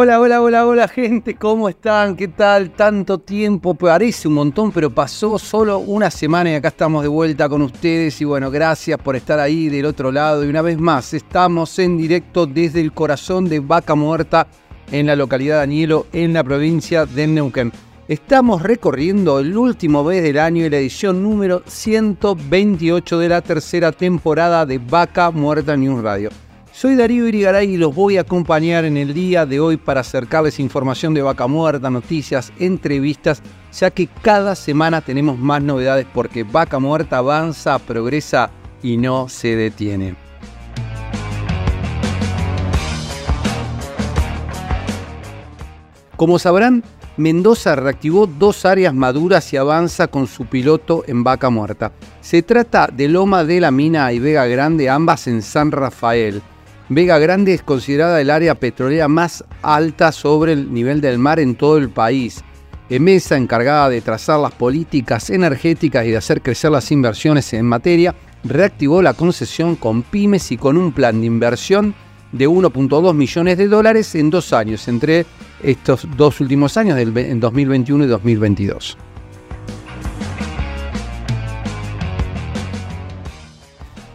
Hola, hola, hola, hola gente, ¿cómo están? ¿Qué tal? Tanto tiempo, parece un montón, pero pasó solo una semana y acá estamos de vuelta con ustedes y bueno, gracias por estar ahí del otro lado y una vez más estamos en directo desde el corazón de Vaca Muerta en la localidad de Anielo, en la provincia de Neuquén. Estamos recorriendo el último mes del año y la edición número 128 de la tercera temporada de Vaca Muerta News Radio. Soy Darío Irigaray y los voy a acompañar en el día de hoy para acercarles información de Vaca Muerta, noticias, entrevistas, ya que cada semana tenemos más novedades porque Vaca Muerta avanza, progresa y no se detiene. Como sabrán, Mendoza reactivó dos áreas maduras y avanza con su piloto en Vaca Muerta. Se trata de Loma de la Mina y Vega Grande, ambas en San Rafael. Vega Grande es considerada el área petrolera más alta sobre el nivel del mar en todo el país. EMESA, encargada de trazar las políticas energéticas y de hacer crecer las inversiones en materia, reactivó la concesión con pymes y con un plan de inversión de 1.2 millones de dólares en dos años, entre estos dos últimos años, en 2021 y 2022.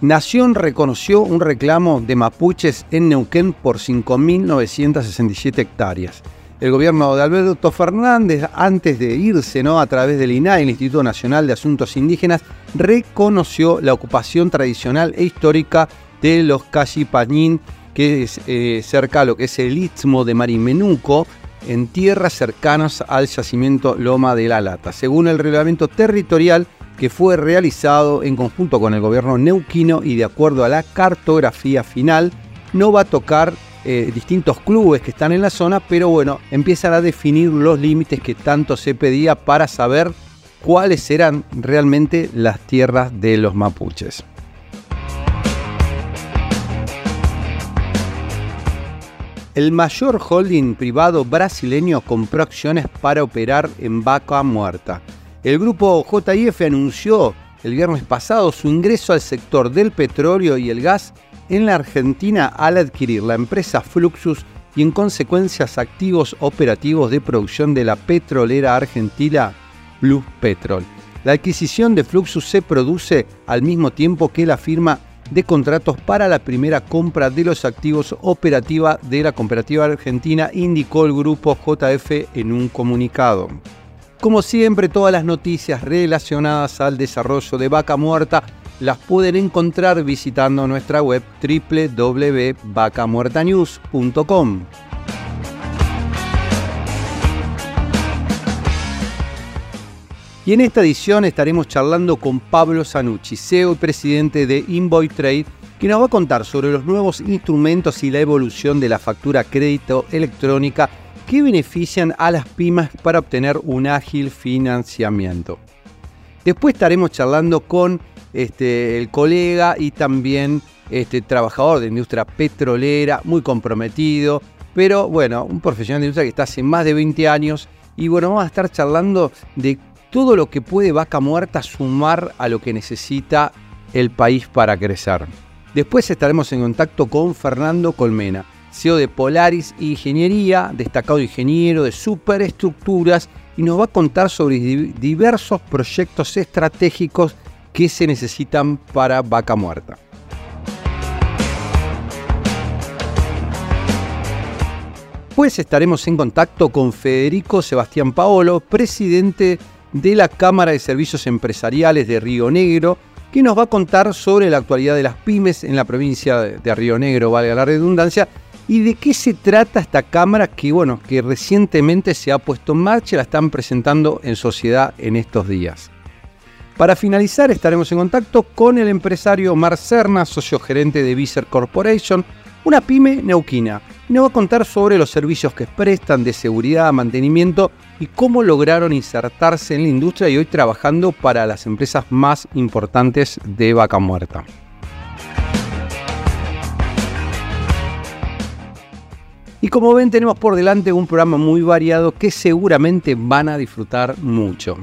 Nación reconoció un reclamo de mapuches en Neuquén por 5.967 hectáreas. El gobierno de Alberto Fernández, antes de irse ¿no? a través del INAI, el Instituto Nacional de Asuntos Indígenas, reconoció la ocupación tradicional e histórica de los Cachipañín, que es eh, cerca a lo que es el Istmo de Marimenuco, en tierras cercanas al yacimiento Loma de la Lata. Según el reglamento territorial, que fue realizado en conjunto con el gobierno neuquino y de acuerdo a la cartografía final, no va a tocar eh, distintos clubes que están en la zona, pero bueno, empiezan a definir los límites que tanto se pedía para saber cuáles eran realmente las tierras de los mapuches. El mayor holding privado brasileño compró acciones para operar en vaca muerta. El grupo JIF anunció el viernes pasado su ingreso al sector del petróleo y el gas en la Argentina al adquirir la empresa Fluxus y en consecuencias activos operativos de producción de la petrolera argentina Blue Petrol. La adquisición de Fluxus se produce al mismo tiempo que la firma de contratos para la primera compra de los activos operativa de la cooperativa argentina, indicó el grupo JF en un comunicado. Como siempre, todas las noticias relacionadas al desarrollo de Vaca Muerta las pueden encontrar visitando nuestra web www.vacamuertanews.com. Y en esta edición estaremos charlando con Pablo Sanucci, CEO y presidente de Invoice Trade, que nos va a contar sobre los nuevos instrumentos y la evolución de la factura crédito electrónica que benefician a las pymes para obtener un ágil financiamiento. Después estaremos charlando con este, el colega y también este, trabajador de industria petrolera, muy comprometido, pero bueno, un profesional de industria que está hace más de 20 años y bueno, vamos a estar charlando de todo lo que puede Vaca Muerta sumar a lo que necesita el país para crecer. Después estaremos en contacto con Fernando Colmena, CEO de Polaris Ingeniería, destacado ingeniero de superestructuras, y nos va a contar sobre diversos proyectos estratégicos que se necesitan para Vaca Muerta. Pues estaremos en contacto con Federico Sebastián Paolo, presidente de la Cámara de Servicios Empresariales de Río Negro, que nos va a contar sobre la actualidad de las pymes en la provincia de Río Negro, valga la redundancia, ¿Y de qué se trata esta cámara que, bueno, que recientemente se ha puesto en marcha y la están presentando en sociedad en estos días? Para finalizar, estaremos en contacto con el empresario Mar Serna, socio gerente de Viser Corporation, una pyme neuquina. Nos va a contar sobre los servicios que prestan de seguridad, mantenimiento y cómo lograron insertarse en la industria y hoy trabajando para las empresas más importantes de Vaca Muerta. Y como ven, tenemos por delante un programa muy variado que seguramente van a disfrutar mucho.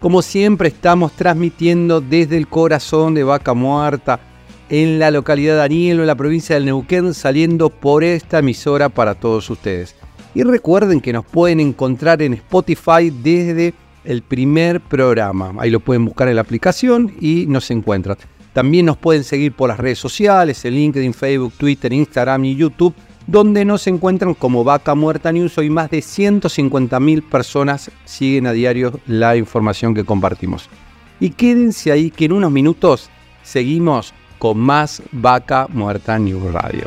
Como siempre, estamos transmitiendo desde el corazón de Vaca Muerta, en la localidad de Daniel, en la provincia del Neuquén, saliendo por esta emisora para todos ustedes. Y recuerden que nos pueden encontrar en Spotify desde el primer programa. Ahí lo pueden buscar en la aplicación y nos encuentran. También nos pueden seguir por las redes sociales, en LinkedIn, Facebook, Twitter, Instagram y YouTube donde nos encuentran como Vaca Muerta News. Hoy más de 150.000 personas siguen a diario la información que compartimos. Y quédense ahí que en unos minutos seguimos con más Vaca Muerta News Radio.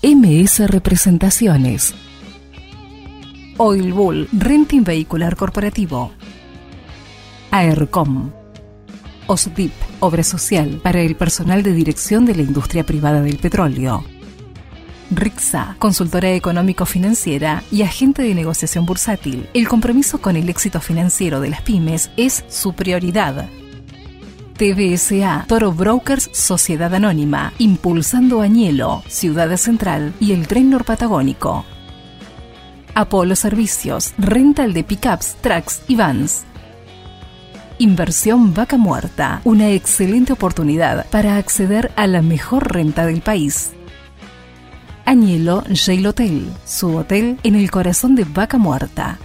MS Representaciones. Oil Bull Renting Vehicular Corporativo. AERCOM. OSDIP, Obra Social para el personal de dirección de la industria privada del petróleo. RIXA, consultora económico-financiera y agente de negociación bursátil. El compromiso con el éxito financiero de las pymes es su prioridad. TBSA, Toro Brokers Sociedad Anónima, Impulsando Añelo, Ciudad Central y el Tren Norpatagónico. Apolo Servicios, rental de pickups, trucks y vans. Inversión Vaca Muerta, una excelente oportunidad para acceder a la mejor renta del país. Añelo Jail Hotel, su hotel en el corazón de Vaca Muerta.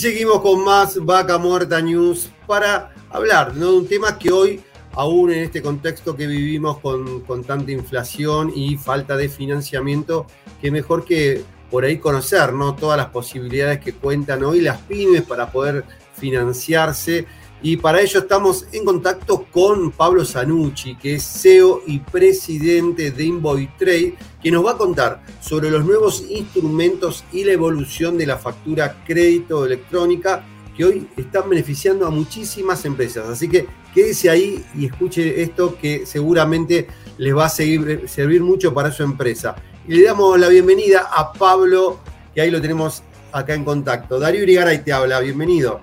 Seguimos con más Vaca Muerta News para hablar de un tema que hoy, aún en este contexto que vivimos con, tanta inflación y falta de financiamiento, que mejor que por ahí conocer ¿no? todas las posibilidades que cuentan hoy las pymes para poder financiarse. Y para ello estamos en contacto con Pablo Zanucci, que es CEO y presidente de Invoitrade, que nos va a contar sobre los nuevos instrumentos y la evolución de la factura crédito electrónica que hoy están beneficiando a muchísimas empresas. Así que quédese ahí y escuche esto que seguramente les va a seguir, servir mucho para su empresa. Y le damos la bienvenida a Pablo, que ahí lo tenemos acá en contacto. Darío Irigaray te habla, bienvenido.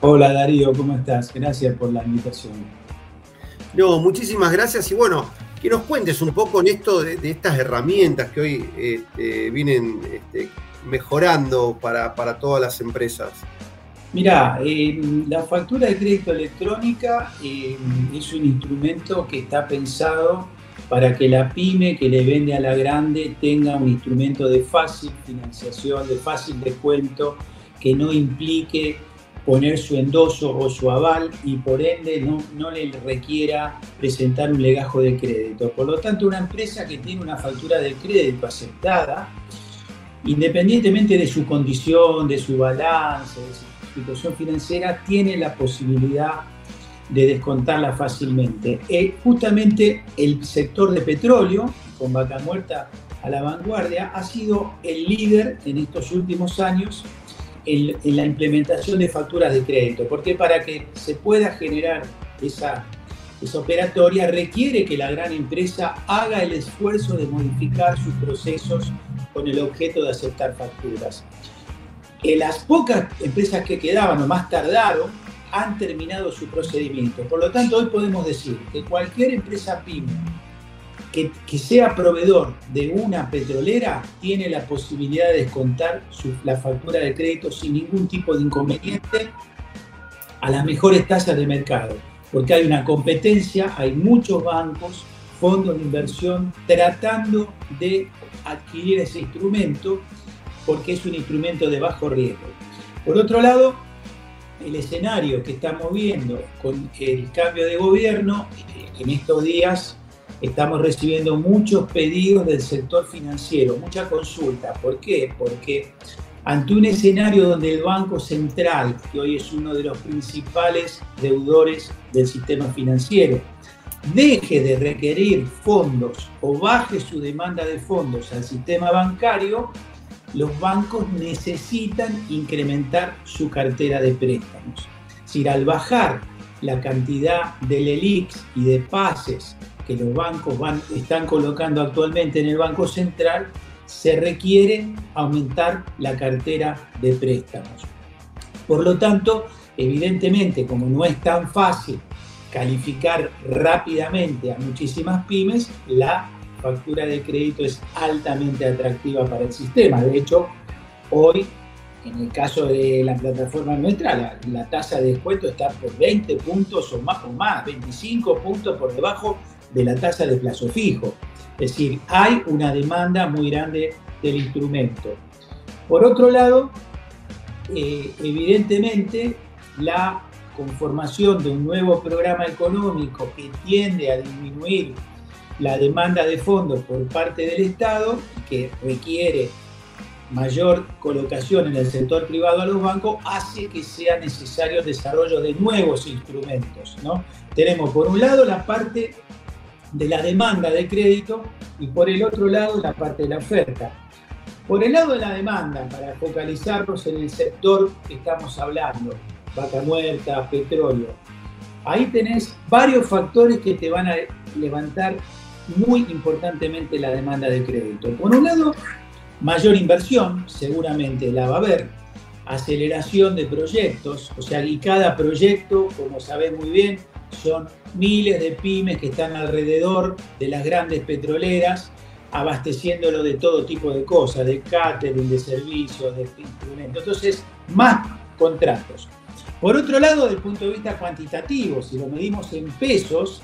Hola Darío, ¿cómo estás? Gracias por la invitación. No, muchísimas gracias y bueno, que nos cuentes un poco en esto de, estas herramientas que hoy este, vienen este, mejorando para, todas las empresas. Mira, eh, la factura de crédito electrónica eh, es un instrumento que está pensado para que la pyme que le vende a la grande tenga un instrumento de fácil financiación, de fácil descuento, que no implique poner su endoso o su aval y por ende no, no le requiera presentar un legajo de crédito. Por lo tanto, una empresa que tiene una factura de crédito aceptada, independientemente de su condición, de su balance, de su situación financiera, tiene la posibilidad de descontarla fácilmente. Eh, justamente el sector de petróleo, con vaca muerta a la vanguardia, ha sido el líder en estos últimos años en, la implementación de facturas de crédito, porque para que se pueda generar esa, esa operatoria requiere que la gran empresa haga el esfuerzo de modificar sus procesos con el objeto de aceptar facturas. En las pocas empresas que quedaban o más tardaron han terminado su procedimiento. Por lo tanto, hoy podemos decir que cualquier empresa PYME que, sea proveedor de una petrolera tiene la posibilidad de descontar la factura de crédito sin ningún tipo de inconveniente a las mejores tasas de mercado, porque hay una competencia, hay muchos bancos, fondos de inversión tratando de adquirir ese instrumento porque es un instrumento de bajo riesgo. Por otro lado, el escenario que estamos viendo con el cambio de gobierno, en estos días estamos recibiendo muchos pedidos del sector financiero, mucha consulta. ¿Por qué? Porque ante un escenario donde el Banco Central, que hoy es uno de los principales deudores del sistema financiero, deje de requerir fondos o baje su demanda de fondos al sistema bancario, los bancos necesitan incrementar su cartera de préstamos. Es decir, al bajar la cantidad de LELIX y de pases que los bancos van, están colocando actualmente en el Banco Central, se requiere aumentar la cartera de préstamos. Por lo tanto, evidentemente, como no es tan fácil calificar rápidamente a muchísimas pymes, la factura de crédito es altamente atractiva para el sistema. De hecho, hoy, en el caso de la plataforma nuestra, la, tasa de descuento está por 20 puntos o más, o más, 25 puntos por debajo de la tasa de plazo fijo. Es decir, hay una demanda muy grande del instrumento. Por otro lado, eh, evidentemente, la conformación de un nuevo programa económico que tiende a disminuir la demanda de fondos por parte del Estado, que requiere mayor colocación en el sector privado a los bancos, hace que sea necesario el desarrollo de nuevos instrumentos. ¿no? Tenemos por un lado la parte de la demanda de crédito y por el otro lado la parte de la oferta. Por el lado de la demanda, para focalizarnos en el sector que estamos hablando, vaca muerta, petróleo, ahí tenés varios factores que te van a levantar muy importantemente la demanda de crédito. Por un lado, mayor inversión, seguramente la va a haber, aceleración de proyectos, o sea, y cada proyecto, como sabés muy bien, son miles de pymes que están alrededor de las grandes petroleras, abasteciéndolo de todo tipo de cosas, de catering, de servicios, de. Entonces, más contratos. Por otro lado, desde el punto de vista cuantitativo, si lo medimos en pesos,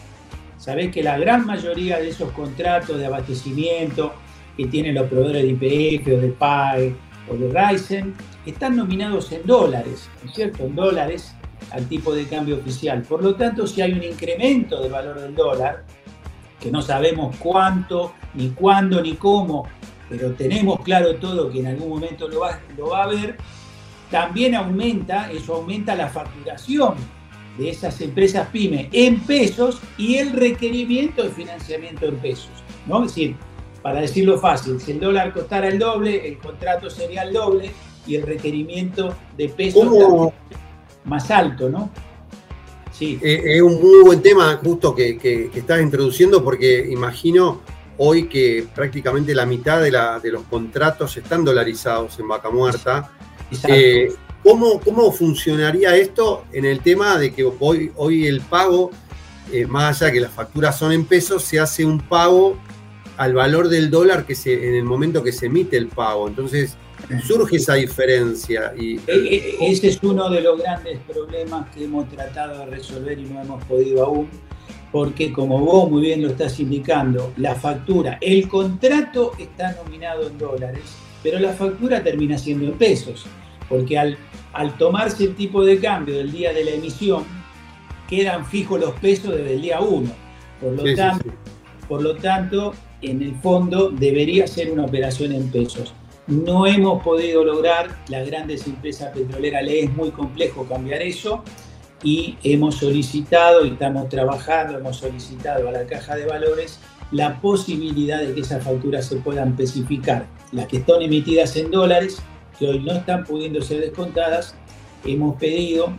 sabés que la gran mayoría de esos contratos de abastecimiento que tienen los proveedores de IPF o de PAE o de Ryzen están nominados en dólares, ¿no es cierto? En dólares al tipo de cambio oficial. Por lo tanto, si hay un incremento del valor del dólar, que no sabemos cuánto, ni cuándo, ni cómo, pero tenemos claro todo que en algún momento lo va, lo va a haber, también aumenta, eso aumenta la facturación de esas empresas pyme en pesos y el requerimiento de financiamiento en pesos. ¿no? Es decir, para decirlo fácil, si el dólar costara el doble, el contrato sería el doble y el requerimiento de pesos más alto, ¿no? Sí. Eh, es un muy buen tema justo que, estás introduciendo porque imagino hoy que prácticamente la mitad de, los contratos están dolarizados en Vaca Muerta. Eh, ¿cómo, ¿Cómo funcionaría esto en el tema de que hoy, hoy el pago, eh, más allá que las facturas son en pesos, se hace un pago al valor del dólar que se, en el momento que se emite el pago? Entonces, surge esa diferencia. Y, e, e, ese es uno de los grandes problemas que hemos tratado de resolver y no hemos podido aún, porque como vos muy bien lo estás indicando, la factura, el contrato está nominado en dólares, pero la factura termina siendo en pesos, porque al, al tomarse el tipo de cambio del día de la emisión, quedan fijos los pesos desde el día 1. Por lo, tanto, por lo tanto, en el fondo debería ser una operación en pesos. No hemos podido lograr, las grandes empresas petroleras les es muy complejo cambiar eso y hemos solicitado y estamos trabajando, hemos solicitado a la caja de valores la posibilidad de que esas facturas se puedan especificar. Las que están emitidas en dólares, que hoy no están pudiendo ser descontadas, hemos pedido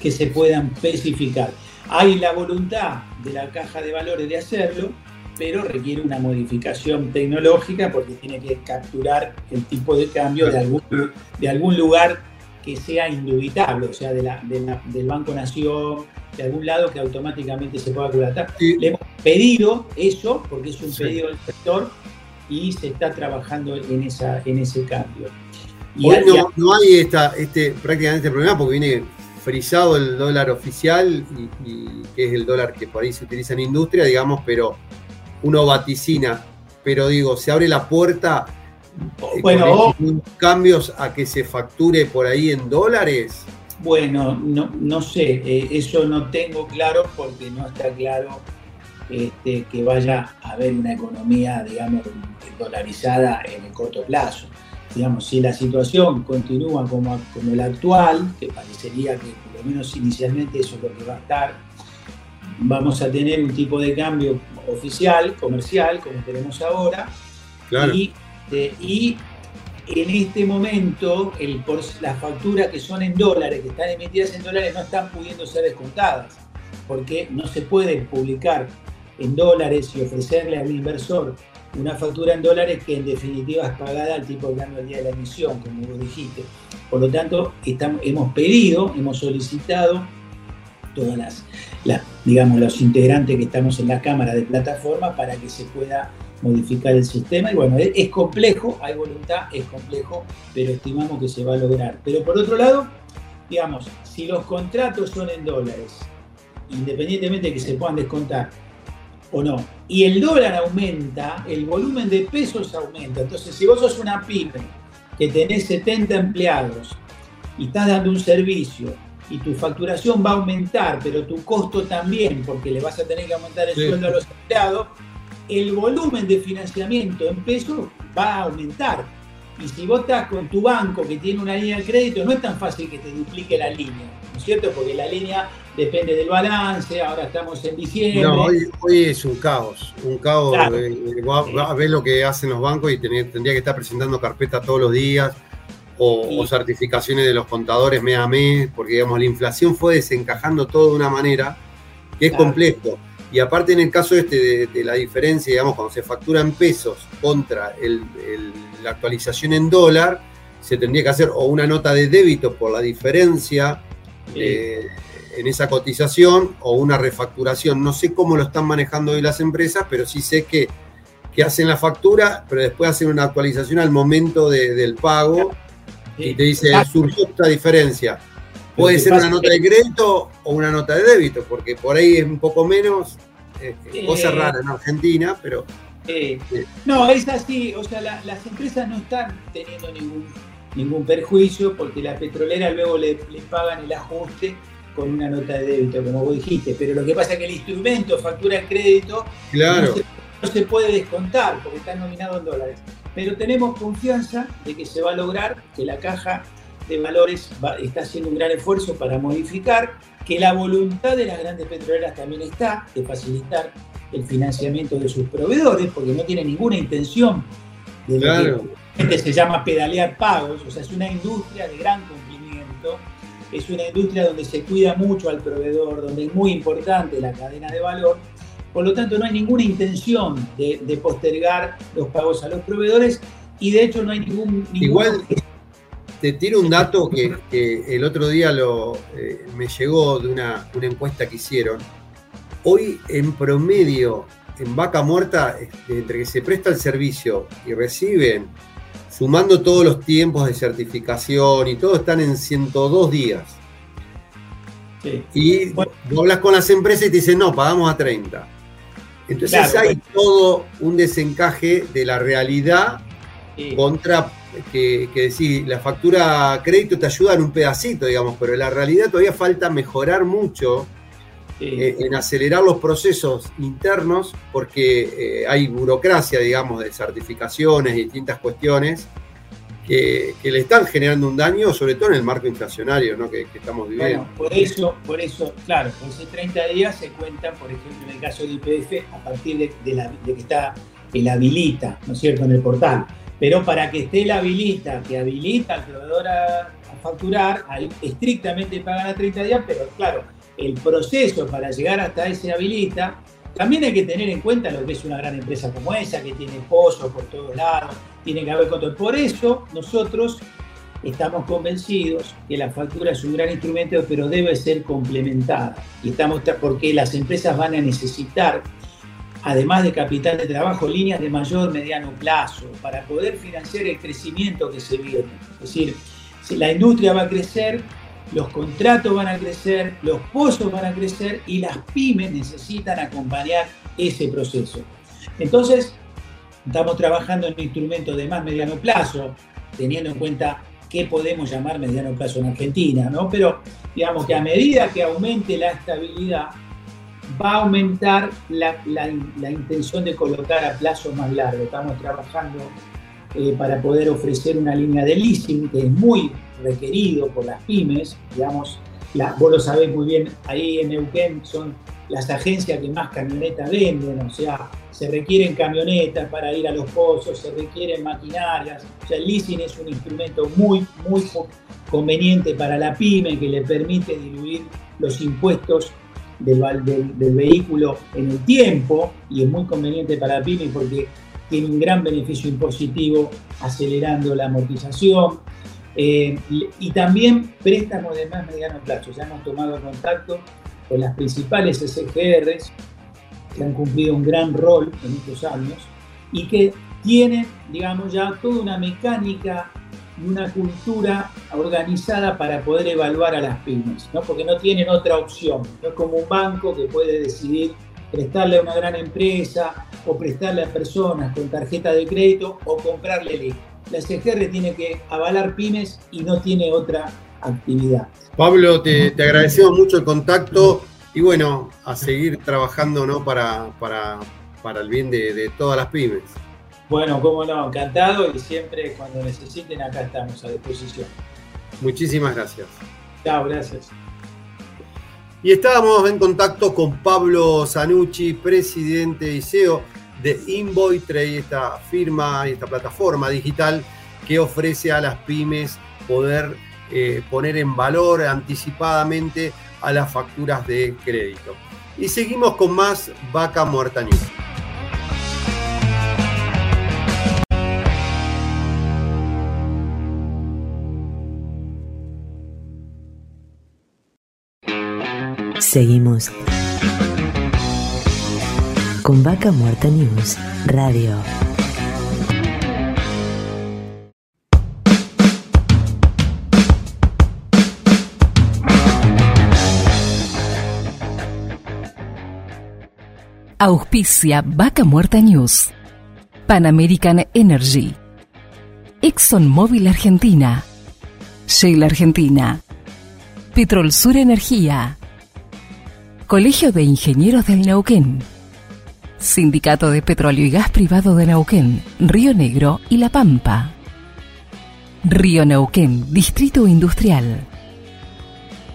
que se puedan especificar. Hay la voluntad de la caja de valores de hacerlo, pero requiere una modificación tecnológica porque tiene que capturar el tipo de cambio de algún, de algún lugar que sea indubitable, o sea, de la, del Banco Nación, de algún lado que automáticamente se pueda acreditar. Le hemos pedido eso, porque es un pedido del sector, y se está trabajando en, esa, en ese cambio. Hoy no, hay esta, este, prácticamente este problema porque viene frisado el dólar oficial y, que es el dólar que por ahí se utiliza en industria, digamos, pero uno vaticina, pero digo, se abre la puerta eh, bueno, cambios a que se facture por ahí en dólares. Bueno, no, no sé, eh, eso no tengo claro porque no está claro este, que vaya a haber una economía, digamos, dolarizada en el corto plazo. Digamos, si la situación continúa como, como la actual, que parecería que por lo menos inicialmente eso es lo que va a estar, vamos a tener un tipo de cambio oficial, comercial, como tenemos ahora, y, y en este momento el, las facturas que son en dólares, que están emitidas en dólares, no están pudiendo ser descontadas, porque no se puede publicar en dólares y ofrecerle al inversor una factura en dólares que en definitiva es pagada al tipo de cambio al día de la emisión, como vos dijiste. Por lo tanto, estamos, hemos pedido, hemos solicitado todas las, digamos, los integrantes que estamos en la Cámara de Plataforma para que se pueda modificar el sistema. Y bueno, es complejo, hay voluntad, es complejo, pero estimamos que se va a lograr. Pero por otro lado, digamos, si los contratos son en dólares, independientemente de que se puedan descontar, o no. Y el dólar aumenta, el volumen de pesos aumenta. Entonces, si vos sos una pyme que tenés 70 empleados y estás dando un servicio y tu facturación va a aumentar, pero tu costo también, porque le vas a tener que aumentar el sueldo a los empleados, el volumen de financiamiento en pesos va a aumentar. Y si vos estás con tu banco que tiene una línea de crédito, no es tan fácil que te duplique la línea, ¿no es cierto? Porque la línea depende del balance, ahora estamos en diciembre. No, hoy, es un caos, un caos. va, a ver lo que hacen los bancos y tendría que estar presentando carpetas todos los días o, certificaciones de los contadores mes a mes, porque digamos, la inflación fue desencajando todo de una manera que es complejo. Y aparte en el caso este de, la diferencia, digamos, cuando se factura en pesos contra la actualización en dólar, se tendría que hacer o una nota de débito por la diferencia eh, en esa cotización o una refacturación. No sé cómo lo están manejando hoy las empresas, pero sí sé que, que hacen la factura, pero después hacen una actualización al momento del pago y te dice, surgió esta diferencia. Puede ser una nota de crédito o una nota de débito, porque por ahí es un poco menos, eh, cosa rara en Argentina, pero... No, es así, o sea, las empresas no están teniendo ningún, ningún perjuicio porque la petrolera luego le, pagan el ajuste con una nota de débito, como vos dijiste, pero lo que pasa es que el instrumento factura crédito claro. no, se, puede descontar porque está nominado en dólares. Pero tenemos confianza de que se va a lograr que la caja de valores está haciendo un gran esfuerzo para modificar, que la voluntad de las grandes petroleras también está de facilitar el financiamiento de sus proveedores, porque no tiene ninguna intención de claro. que se llama pedalear pagos, o sea, es una industria de gran cumplimiento, es una industria donde se cuida mucho al proveedor, donde es muy importante la cadena de valor, por lo tanto no hay ninguna intención de, postergar los pagos a los proveedores y de hecho no hay ningún... Igual te tiro un dato que, el otro día lo, eh, me llegó de una, encuesta que hicieron. Hoy, en promedio, en vaca muerta, este, entre que se presta el servicio y reciben, sumando todos los tiempos de certificación y todo, están en 102 días. Y vos hablas con las empresas y te dicen, no, pagamos a 30. Entonces hay todo un desencaje de la realidad contra que, decir, la factura crédito te ayuda en un pedacito, digamos, pero la realidad todavía falta mejorar mucho eh, en acelerar los procesos internos porque eh, hay burocracia, digamos, de certificaciones y distintas cuestiones que, le están generando un daño, sobre todo en el marco inflacionario que, estamos viviendo. Bueno, por eso, por eso, claro, por esos 30 días se cuentan, por ejemplo, en el caso del IPF, a partir de, la, de que está el habilita, ¿no es cierto?, en el portal pero para que esté la habilita, que habilita al proveedor a, facturar, estrictamente pagan a 30 días, pero claro, el proceso para llegar hasta ese habilita, también hay que tener en cuenta lo que es una gran empresa como esa, que tiene pozos por todos lados, tiene que haber control. Por eso nosotros estamos convencidos que la factura es un gran instrumento, pero debe ser complementada. Y estamos porque las empresas van a necesitar, además de capital de trabajo, líneas de mayor mediano plazo para poder financiar el crecimiento que se viene. Es decir, si la industria va a crecer, los contratos van a crecer, los pozos van a crecer y las pymes necesitan acompañar ese proceso. Entonces, estamos trabajando en un instrumento de más mediano plazo, teniendo en cuenta qué podemos llamar mediano plazo en Argentina, ¿no? Pero digamos que a medida que aumente la estabilidad, va a aumentar la, intención de colocar a plazo más largo. Estamos trabajando eh, para poder ofrecer una línea de leasing que es muy requerido por las pymes, digamos, la, vos lo sabés muy bien, ahí en Neuquén son las agencias que más camionetas venden, o sea, se requieren camionetas para ir a los pozos, se requieren maquinarias, o sea, el leasing es un instrumento muy, muy conveniente para la pyme que le permite diluir los impuestos del, del, vehículo en el tiempo y es muy conveniente para la pyme porque tiene un gran beneficio impositivo acelerando la amortización. Eh, y también préstamos de más mediano plazo. Ya hemos tomado contacto con las principales SGRs que han cumplido un gran rol en estos años y que tienen, digamos, ya toda una mecánica y una cultura organizada para poder evaluar a las pymes, ¿no? porque no tienen otra opción. No es como un banco que puede decidir prestarle a una gran empresa o prestarle a personas con tarjeta de crédito o comprarle La SGR tiene que avalar pymes y no tiene otra actividad. Pablo, te, agradecemos mucho el contacto y bueno, a seguir trabajando ¿no? para, para, para el bien de, todas las pymes. Bueno, cómo no, encantado y siempre cuando necesiten acá estamos a disposición. Muchísimas gracias. Chao, gracias. Y estábamos en contacto con Pablo Zanucci, presidente y CEO de Invoitrade, esta firma y esta plataforma digital que ofrece a las pymes poder eh, poner en valor anticipadamente a las facturas de crédito. Y seguimos con más Vaca Muerta News. Seguimos con Vaca Muerta News Radio. Auspicia Vaca Muerta News. Pan American Energy. ExxonMobil Argentina. Shell Argentina. Petrol Sur Energía. Colegio de Ingenieros del Neuquén. Sindicato de Petróleo y Gas Privado de Neuquén, Río Negro y La Pampa. Río Neuquén, Distrito Industrial.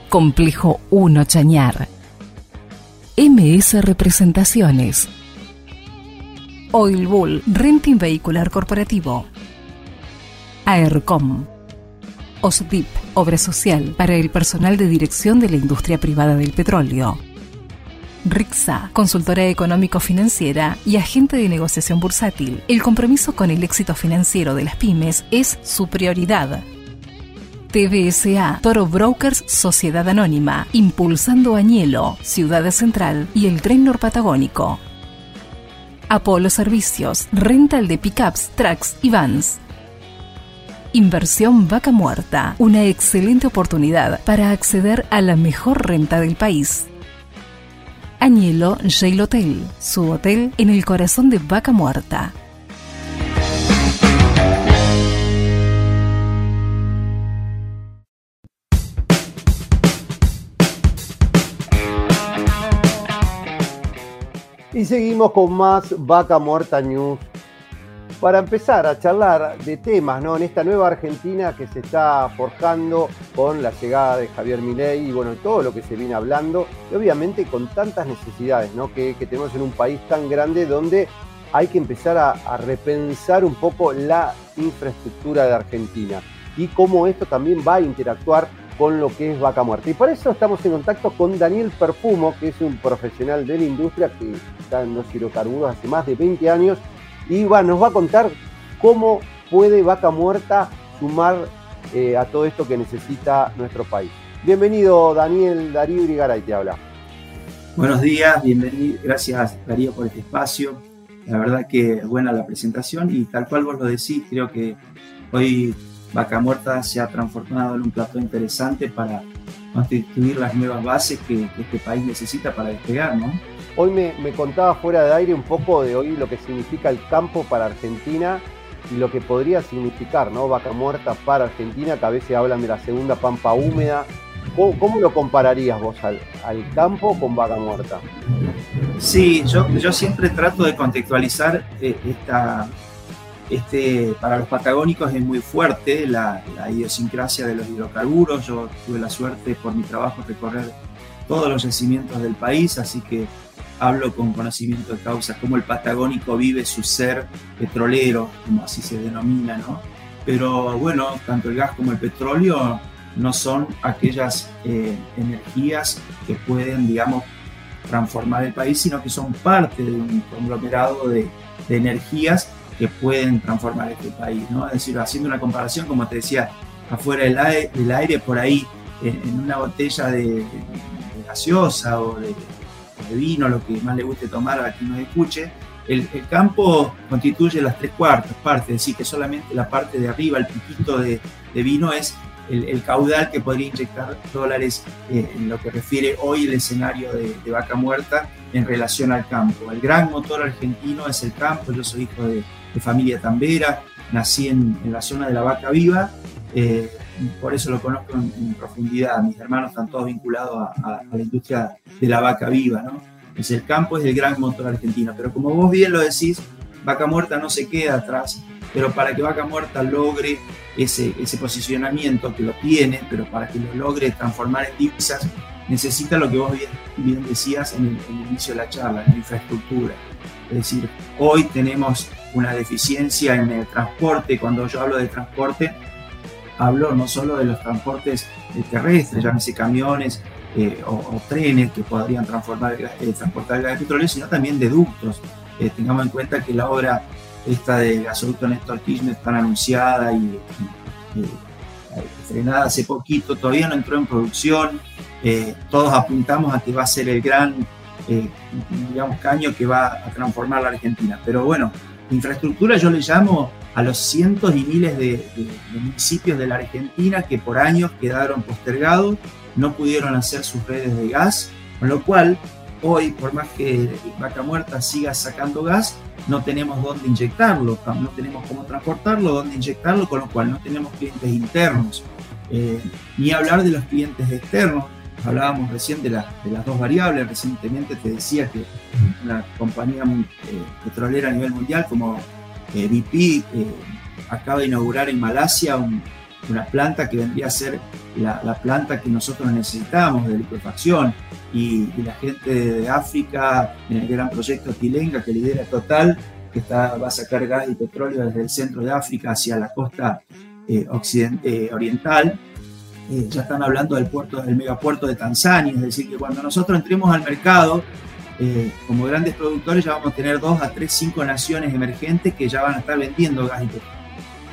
Complejo 1 Chañar. MS Representaciones. Oil Bull, Renting Vehicular Corporativo. AERCOM. OSDIP, Obra Social para el personal de dirección de la industria privada del petróleo. RIXA, consultora económico-financiera y agente de negociación bursátil. El compromiso con el éxito financiero de las pymes es su prioridad. TBSA, Toro Brokers Sociedad Anónima, impulsando Añelo, Ciudad Central y el Tren Norpatagónico. Apolo Servicios, rental de pickups, trucks y vans. Inversión Vaca Muerta, una excelente oportunidad para acceder a la mejor renta del país. Añelo Jail Hotel, su hotel en el corazón de Vaca Muerta. Y seguimos con más Vaca Muerta News para empezar a charlar de temas, ¿no? En esta nueva Argentina que se está forjando con la llegada de Javier Milei y bueno, todo lo que se viene hablando, y obviamente con tantas necesidades, ¿no? Que, tenemos en un país tan grande donde hay que empezar a, repensar un poco la infraestructura de Argentina y cómo esto también va a interactuar con lo que es vaca muerta. Y por eso estamos en contacto con Daniel Perfumo, que es un profesional de la industria que está en los hidrocarburos hace más de 20 años y nos va a contar cómo puede vaca muerta sumar eh, a todo esto que necesita nuestro país. Bienvenido Daniel Darío Irigaray, te habla. Buenos días, bienvenido, gracias Darío por este espacio. La verdad que buena la presentación y tal cual vos lo decís, creo que hoy Vaca Muerta se ha transformado en un plato interesante para constituir las nuevas bases que, este país necesita para despegar, ¿no? Hoy me, me, contaba fuera de aire un poco de hoy lo que significa el campo para Argentina y lo que podría significar, ¿no? Vaca Muerta para Argentina, que a veces hablan de la segunda pampa húmeda. ¿Cómo, lo compararías vos al, al, campo con Vaca Muerta? Sí, yo, yo siempre trato de contextualizar eh, esta, este, para los patagónicos es muy fuerte la, idiosincrasia de los hidrocarburos. Yo tuve la suerte por mi trabajo de recorrer todos los yacimientos del país, así que hablo con conocimiento de causa, cómo el patagónico vive su ser petrolero, como así se denomina, ¿no? Pero bueno, tanto el gas como el petróleo no son aquellas eh, energías que pueden, digamos, transformar el país, sino que son parte de un conglomerado de, de energías que pueden transformar este país, ¿no? Es decir, haciendo una comparación, como te decía, afuera del aire, del aire por ahí, en, una botella de, gaseosa o de, vino, lo que más le guste tomar a quien nos escuche, el, campo constituye las tres cuartas partes, es decir, que solamente la parte de arriba, el piquito de, vino es el, caudal que podría inyectar dólares eh, en lo que refiere hoy el escenario de, vaca muerta en relación al campo. El gran motor argentino es el campo, yo soy hijo de, de familia tambera, nací en, la zona de la vaca viva, eh, por eso lo conozco en, profundidad. Mis hermanos están todos vinculados a, la industria de la vaca viva, ¿no? Es el campo es el gran motor argentino, pero como vos bien lo decís, Vaca Muerta no se queda atrás, pero para que Vaca Muerta logre ese, ese posicionamiento que lo tiene, pero para que lo logre transformar en divisas, necesita lo que vos bien, decías en el, en el inicio de la charla, la infraestructura. Es decir, hoy tenemos una deficiencia en el transporte. Cuando yo hablo de transporte, hablo no solo de los transportes terrestres, llámese camiones eh, o, trenes que podrían transformar, eh, transportar gas de petróleo, sino también de ductos. Eh, tengamos en cuenta que la obra esta de gasoducto Néstor Kirchner está anunciada y, frenada hace poquito, todavía no entró en producción. todos apuntamos a que va a ser el gran digamos, caño que va a transformar la Argentina. Pero bueno, infraestructura yo le llamo a los cientos y miles de, municipios de la Argentina que por años quedaron postergados, no pudieron hacer sus redes de gas, con lo cual hoy, por más que Vaca Muerta siga sacando gas, no tenemos dónde inyectarlo, no tenemos cómo transportarlo, dónde inyectarlo, con lo cual no tenemos clientes internos. Eh, ni hablar de los clientes externos, hablábamos recién de, de, las dos variables, recientemente te decía que una compañía eh, petrolera a nivel mundial como eh, BP eh, acaba de inaugurar en Malasia una planta que vendría a ser la, planta que nosotros necesitamos de liquefacción. Y, la gente de África en el gran proyecto Tilenga que lidera Total, que está, va a sacar gas y petróleo desde el centro de África hacia la costa oriental, eh, ya están hablando del puerto, del megapuerto de Tanzania, es decir, que cuando nosotros entremos al mercado, eh, como grandes productores, ya vamos a tener dos a tres, cinco naciones emergentes que ya van a estar vendiendo gas y petróleo.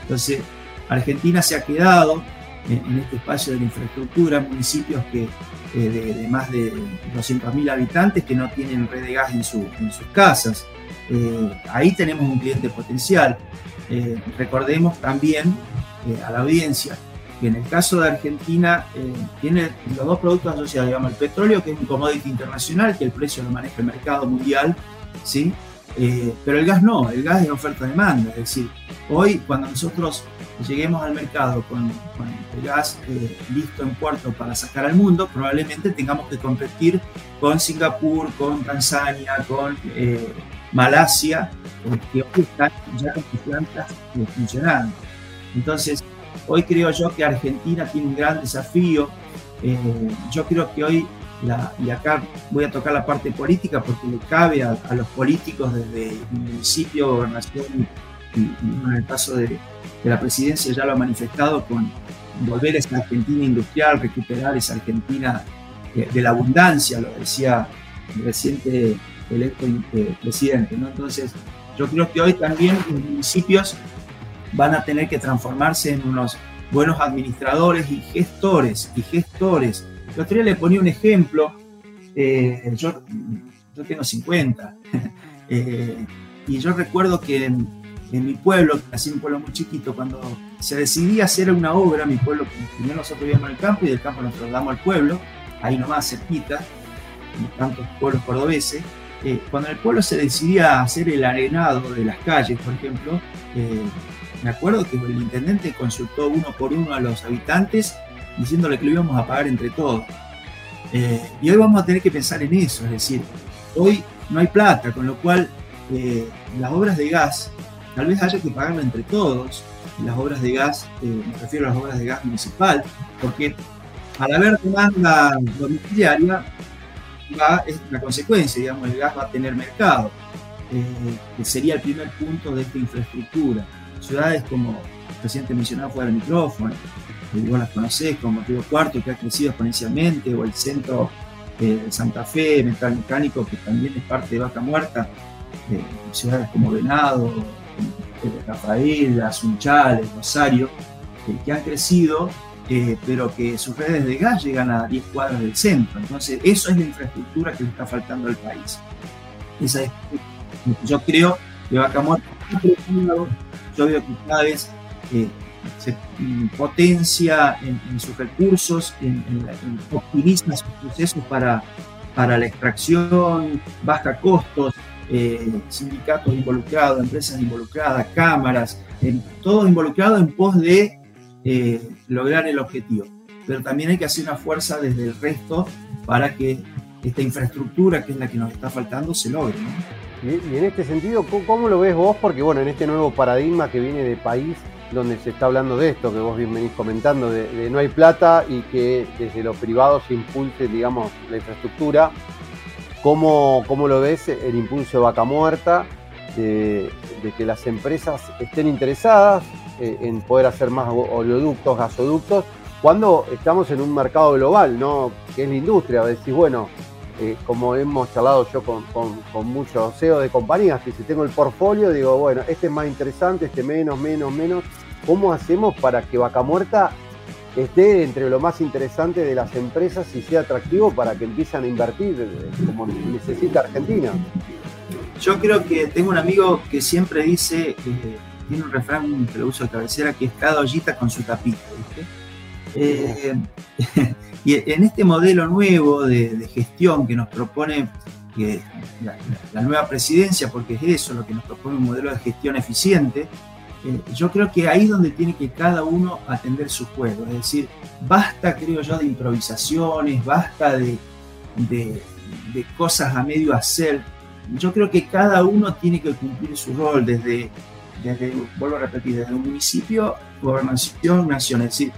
Entonces, Argentina se ha quedado en, este espacio de la infraestructura, municipios que, eh, de, más de 200.000 habitantes que no tienen red de gas en, en sus casas. ahí tenemos un cliente potencial. recordemos también a la audiencia que en el caso de Argentina eh, tiene los dos productos asociados, digamos, el petróleo, que es un commodity internacional, que el precio lo maneja el mercado mundial, ¿sí? Eh, pero el gas no, el gas es oferta-demanda, es decir, hoy cuando nosotros lleguemos al mercado con, el gas eh, listo en puerto para sacar al mundo, probablemente tengamos que competir con Singapur, con Tanzania, con Malasia, que hoy están ya con sus plantas funcionando. Entonces, Hoy creo yo que Argentina tiene un gran desafío. Eh, yo creo que hoy, y acá voy a tocar la parte política porque le cabe a, los políticos desde el municipio, gobernación y, en el caso de, la presidencia ya lo ha manifestado con volver a esa Argentina industrial, recuperar esa Argentina de, la abundancia, lo decía el reciente electo eh, presidente. ¿no? Entonces, yo creo que hoy también los municipios van a tener que transformarse en unos buenos administradores y gestores, y gestores. El otro día le ponía un ejemplo, eh, yo, tengo 50, eh, y yo recuerdo que en, mi pueblo, así un pueblo muy chiquito, cuando se decidía hacer una obra, mi pueblo, primero nosotros vivíamos en el campo y del campo nos trasladamos al pueblo, ahí nomás cerquita, en tantos pueblos cordobeses, eh, cuando en el pueblo se decidía hacer el arenado de las calles, por ejemplo, eh, me acuerdo que el intendente consultó uno por uno a los habitantes diciéndole que lo íbamos a pagar entre todos. Eh, y hoy vamos a tener que pensar en eso, es decir, hoy no hay plata, con lo cual las obras de gas tal vez haya que pagarlo entre todos, las obras de gas, me refiero a las obras de gas municipal, porque al haber demanda domiciliaria, va, es una consecuencia, digamos, el gas va a tener mercado, eh, que sería el primer punto de esta infraestructura. Ciudades como el presidente mencionaba fuera del micrófono, que vos las conocés, como Río Cuarto, que ha crecido exponencialmente, o el centro eh, de Santa Fe, Metal Mecánico, que también es parte de Vaca Muerta, eh, ciudades como Venado, Rafael, Asunchales, Rosario, que han crecido eh, pero que sus redes de gas llegan a 10 cuadras del centro. Entonces, eso es la infraestructura que le está faltando al país. Esa es, yo creo que Vaca Muerta, veo que cada vez se potencia en, sus recursos, en, optimiza sus procesos para, para la extracción, baja costos, eh, sindicatos involucrados, empresas involucradas, cámaras, todo involucrado en pos de eh, lograr el objetivo. Pero también hay que hacer una fuerza desde el resto para que esta infraestructura, que es la que nos está faltando, se logre. Y, en este sentido, ¿cómo lo ves vos? Porque bueno, en este nuevo paradigma que viene de país, donde se está hablando de esto, que vos bien venís comentando, de, no hay plata y que desde lo privado se impulse, digamos, la infraestructura, ¿cómo, cómo lo ves el impulso de Vaca Muerta? de que las empresas estén interesadas, eh, en poder hacer más oleoductos, gasoductos, cuando estamos en un mercado global, ¿no? Que es la industria. Decís, bueno, eh, como hemos charlado yo con, muchos CEOs de compañías, que si tengo el portfolio, digo, bueno, este es más interesante, este menos, menos, menos. ¿Cómo hacemos para que Vaca Muerta esté entre lo más interesante de las empresas y sea atractivo para que empiecen a invertir eh, como necesita Argentina? Yo creo que tengo un amigo que siempre dice, tiene un refrán que lo uso de cabecera que es cada ollita con su tapito. Eh, y en este modelo nuevo de, gestión que nos propone que la, nueva presidencia, porque es eso lo que nos propone un modelo de gestión eficiente, eh, yo creo que ahí es donde tiene que cada uno atender su juego. Es decir, basta, creo yo, de improvisaciones, basta de, de cosas a medio hacer. Yo creo que cada uno tiene que cumplir su rol desde desde, vuelvo a repetir, desde un municipio, gobernación, nación. Es decir,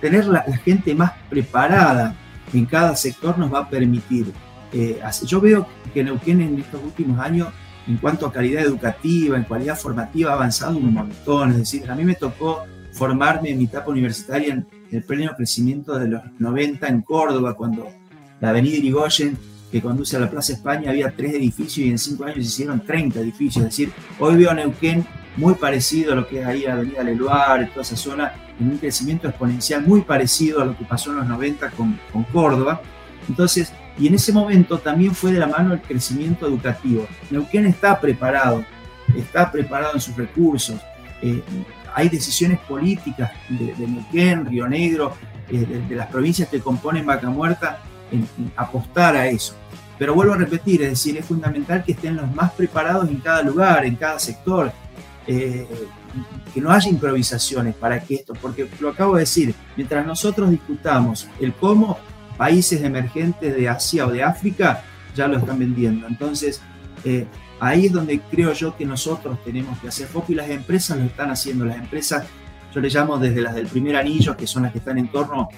tener la, gente más preparada en cada sector nos va a permitir. Eh, yo veo que Neuquén en estos últimos años, en cuanto a calidad educativa, en cualidad formativa, ha avanzado un montón. Es decir, a mí me tocó formarme en mi etapa universitaria en el pleno crecimiento de los 90 en Córdoba, cuando la avenida Irigoyen que conduce a la Plaza España había tres edificios y en cinco años se hicieron 30 edificios. Es decir, hoy veo Neuquén muy parecido a lo que es ahí Avenida Leluar, toda esa zona, en un crecimiento exponencial muy parecido a lo que pasó en los 90 con, con Córdoba. Entonces, y en ese momento también fue de la mano el crecimiento educativo. Neuquén está preparado, está preparado en sus recursos. Eh, hay decisiones políticas de, Neuquén, Río Negro, eh, de, las provincias que componen Vaca Muerta, en, apostar a eso. Pero vuelvo a repetir, es decir, es fundamental que estén los más preparados en cada lugar, en cada sector, eh, que no haya improvisaciones para que esto, porque lo acabo de decir, mientras nosotros discutamos el cómo países emergentes de Asia o de África ya lo están vendiendo. Entonces, eh, ahí es donde creo yo que nosotros tenemos que hacer foco y las empresas lo están haciendo. Las empresas, yo le llamo desde las del primer anillo, que son las que están en torno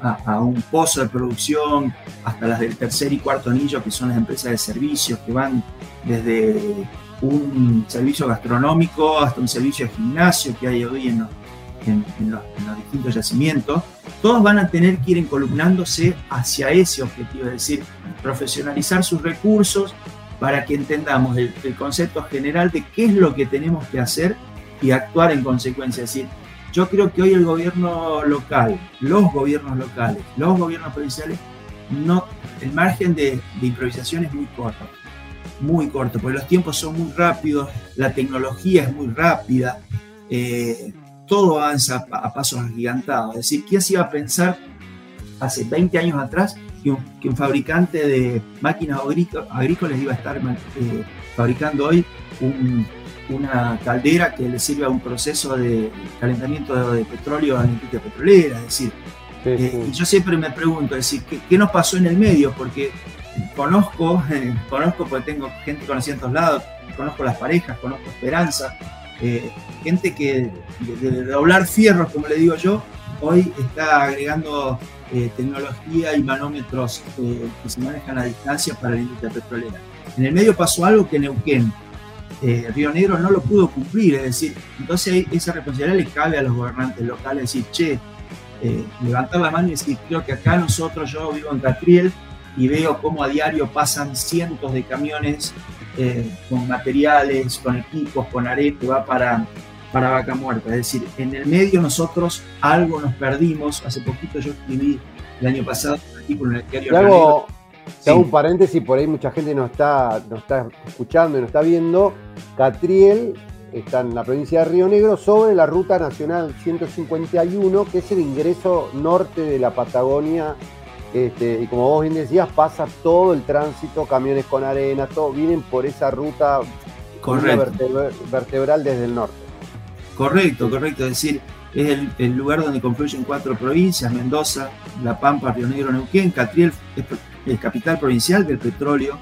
a, a, un pozo de producción, hasta las del tercer y cuarto anillo, que son las empresas de servicios, que van desde un servicio gastronómico hasta un servicio de gimnasio que hay hoy en los, distintos yacimientos, todos van a tener que ir encolumnándose hacia ese objetivo, es decir, profesionalizar sus recursos para que entendamos el, concepto general de qué es lo que tenemos que hacer y actuar en consecuencia. Es decir, yo creo que hoy el gobierno local, los gobiernos locales, los gobiernos provinciales, no, el margen de, improvisación es muy corto, muy corto, porque los tiempos son muy rápidos, la tecnología es muy rápida, eh, todo avanza a, pasos agigantados. Es decir, ¿quién se iba a pensar hace 20 años atrás que un, fabricante de máquinas agrícolas iba a estar eh, fabricando hoy una caldera que le sirva a un proceso de calentamiento de, petróleo a la industria petrolera? Es decir, eh, y yo siempre me pregunto, es decir, ¿qué, nos pasó en el medio? Porque conozco, conozco porque tengo gente conocida en todos lados, conozco las parejas, conozco Esperanza, eh, gente que de, doblar fierros, como le digo yo, hoy está agregando eh, tecnología y manómetros que se manejan a distancia para la industria petrolera. En el medio pasó algo que Neuquén, Río Negro no lo pudo cumplir, es decir, entonces esa responsabilidad le cabe a los gobernantes locales, decir, che, eh, levantar la mano y decir, creo que acá nosotros, yo vivo en Catriel y veo cómo a diario pasan cientos de camiones eh, con materiales, con equipos, con arena que va para, para Vaca Muerta. Es decir, en el medio nosotros algo nos perdimos. Hace poquito yo escribí el año pasado un artículo en el diario. Hago, hago un paréntesis, por ahí mucha gente nos está, nos está escuchando y nos está viendo. Catriel está en la provincia de Río Negro, sobre la ruta nacional 151, que es el ingreso norte de la Patagonia. Este, y como vos bien decías, pasa todo el tránsito, camiones con arena, todo, vienen por esa ruta vertebral desde el norte. Correcto, correcto. Es decir, es el, lugar donde confluyen cuatro provincias, Mendoza, La Pampa, Río Negro, Neuquén, Catriel es el capital provincial del petróleo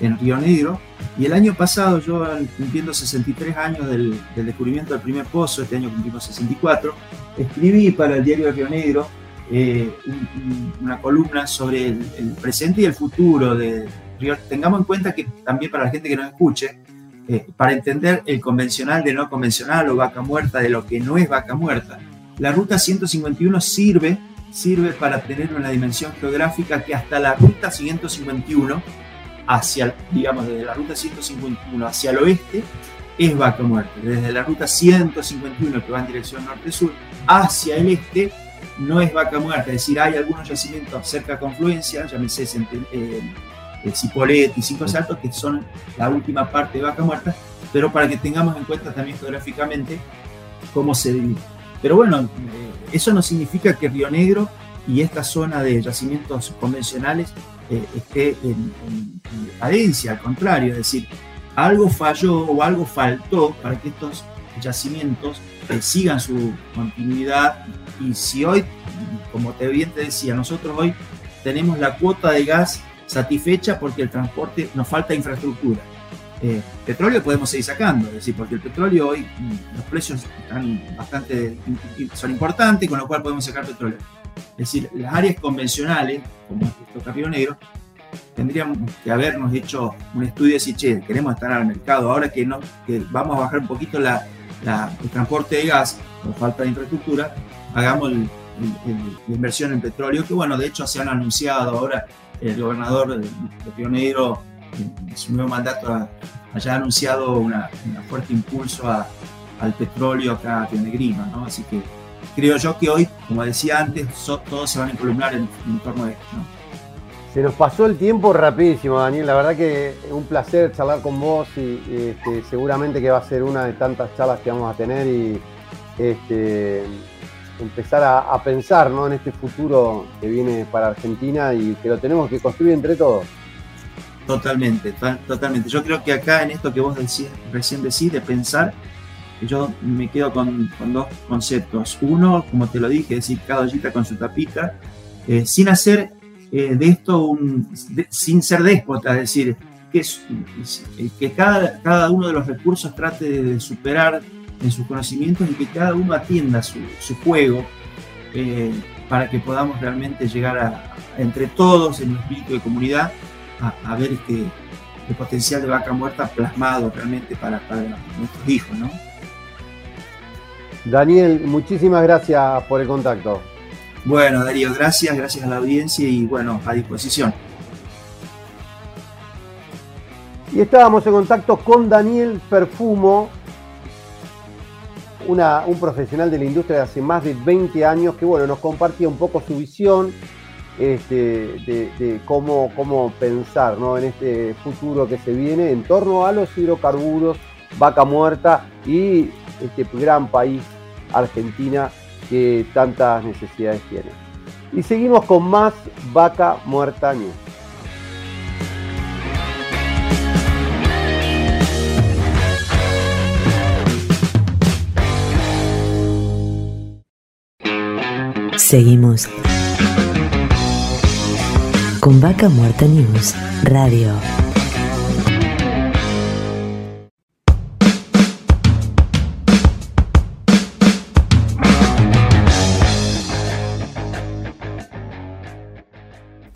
en Río Negro. Y el año pasado, yo cumpliendo 63 años del, descubrimiento del primer pozo, este año cumplimos 64, escribí para el diario de Río Negro eh, una columna sobre el, presente y el futuro de Río. Tengamos en cuenta que también para la gente que nos escuche, eh, para entender el convencional de no convencional o vaca muerta de lo que no es vaca muerta, la ruta 151 sirve, sirve para tener una dimensión geográfica que hasta la ruta 151 hacia, digamos, desde la ruta 151 hacia el oeste, es vaca muerta. Desde la ruta 151 que va en dirección norte-sur hacia el este, no es vaca muerta. Es decir, hay algunos yacimientos cerca de confluencia, llámese eh, Cipolet y Cinco Saltos, que son la última parte de vaca muerta, pero para que tengamos en cuenta también geográficamente cómo se divide. Pero bueno, eh, eso no significa que Río Negro y esta zona de yacimientos convencionales eh, esté en, cadencia, al contrario, es decir, algo falló o algo faltó para que estos yacimientos eh, sigan su continuidad y si hoy, como te bien te decía, nosotros hoy tenemos la cuota de gas satisfecha porque el transporte nos falta infraestructura. Eh, petróleo podemos seguir sacando, es decir, porque el petróleo hoy, los precios están bastante, son importantes, con lo cual podemos sacar petróleo. Es decir, las áreas convencionales, como esto Río Negro, tendríamos que habernos hecho un estudio y decir, che, queremos estar al mercado, ahora que, no, que vamos a bajar un poquito la, el transporte de gas por falta de infraestructura, hagamos la inversión en petróleo, que bueno, de hecho se han anunciado ahora el gobernador de, Río Negro, en su nuevo mandato, haya anunciado un fuerte impulso al petróleo acá en Negrima, ¿no? Así que creo yo que hoy, como decía antes, todos se van a columnar en, torno a. Se nos pasó el tiempo rapidísimo, Daniel. La verdad que un placer charlar con vos y, este, seguramente que va a ser una de tantas charlas que vamos a tener y este, empezar a, pensar en este futuro que viene para Argentina y que lo tenemos que construir entre todos. Totalmente, totalmente. Yo creo que acá en esto que vos decís, recién decís, de pensar yo me quedo con, dos conceptos. Uno, como te lo dije, es decir, cada ollita con su tapita, eh, sin hacer eh, de esto un, sin ser déspota, es decir, que, que cada, cada uno de los recursos trate de superar en sus conocimientos y que cada uno atienda su, juego eh, para que podamos realmente llegar a, entre todos en un espíritu de comunidad a, ver este, el potencial de vaca muerta plasmado realmente para, para nuestros hijos, ¿no? Daniel, muchísimas gracias por el contacto. Bueno, Darío, gracias, gracias a la audiencia y bueno, a disposición. Y estábamos en contacto con Daniel Perfumo, un profesional de la industria de hace más de 20 años que bueno, nos compartía un poco su visión este, de, cómo, cómo pensar en este futuro que se viene en torno a los hidrocarburos, vaca muerta y este gran país, Argentina, que tantas necesidades tiene. Y seguimos con más vaca muerta news. Seguimos con Vaca Muerta News Radio.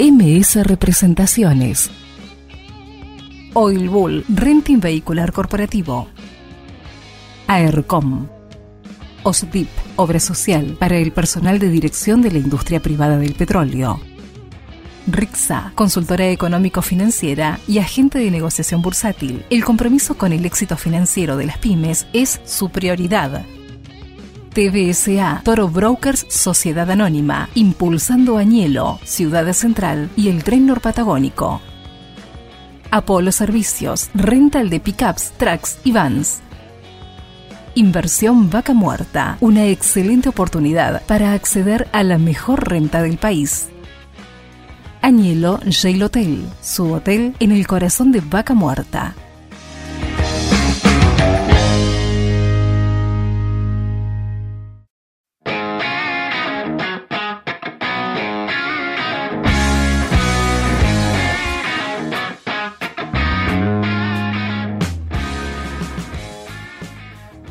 MS Representaciones. Oil Bull, Renting Vehicular Corporativo. AERCOM. OSDIP, Obra Social para el personal de dirección de la industria privada del petróleo. RIXA, consultora económico-financiera y agente de negociación bursátil. El compromiso con el éxito financiero de las pymes es su prioridad. TBSA, Toro Brokers Sociedad Anónima, impulsando Añelo, Ciudad Central y el Tren Norpatagónico. Apolo Servicios, rental de pickups, trucks y vans. Inversión Vaca Muerta, una excelente oportunidad para acceder a la mejor renta del país. Añelo Jail Hotel, su hotel en el corazón de Vaca Muerta.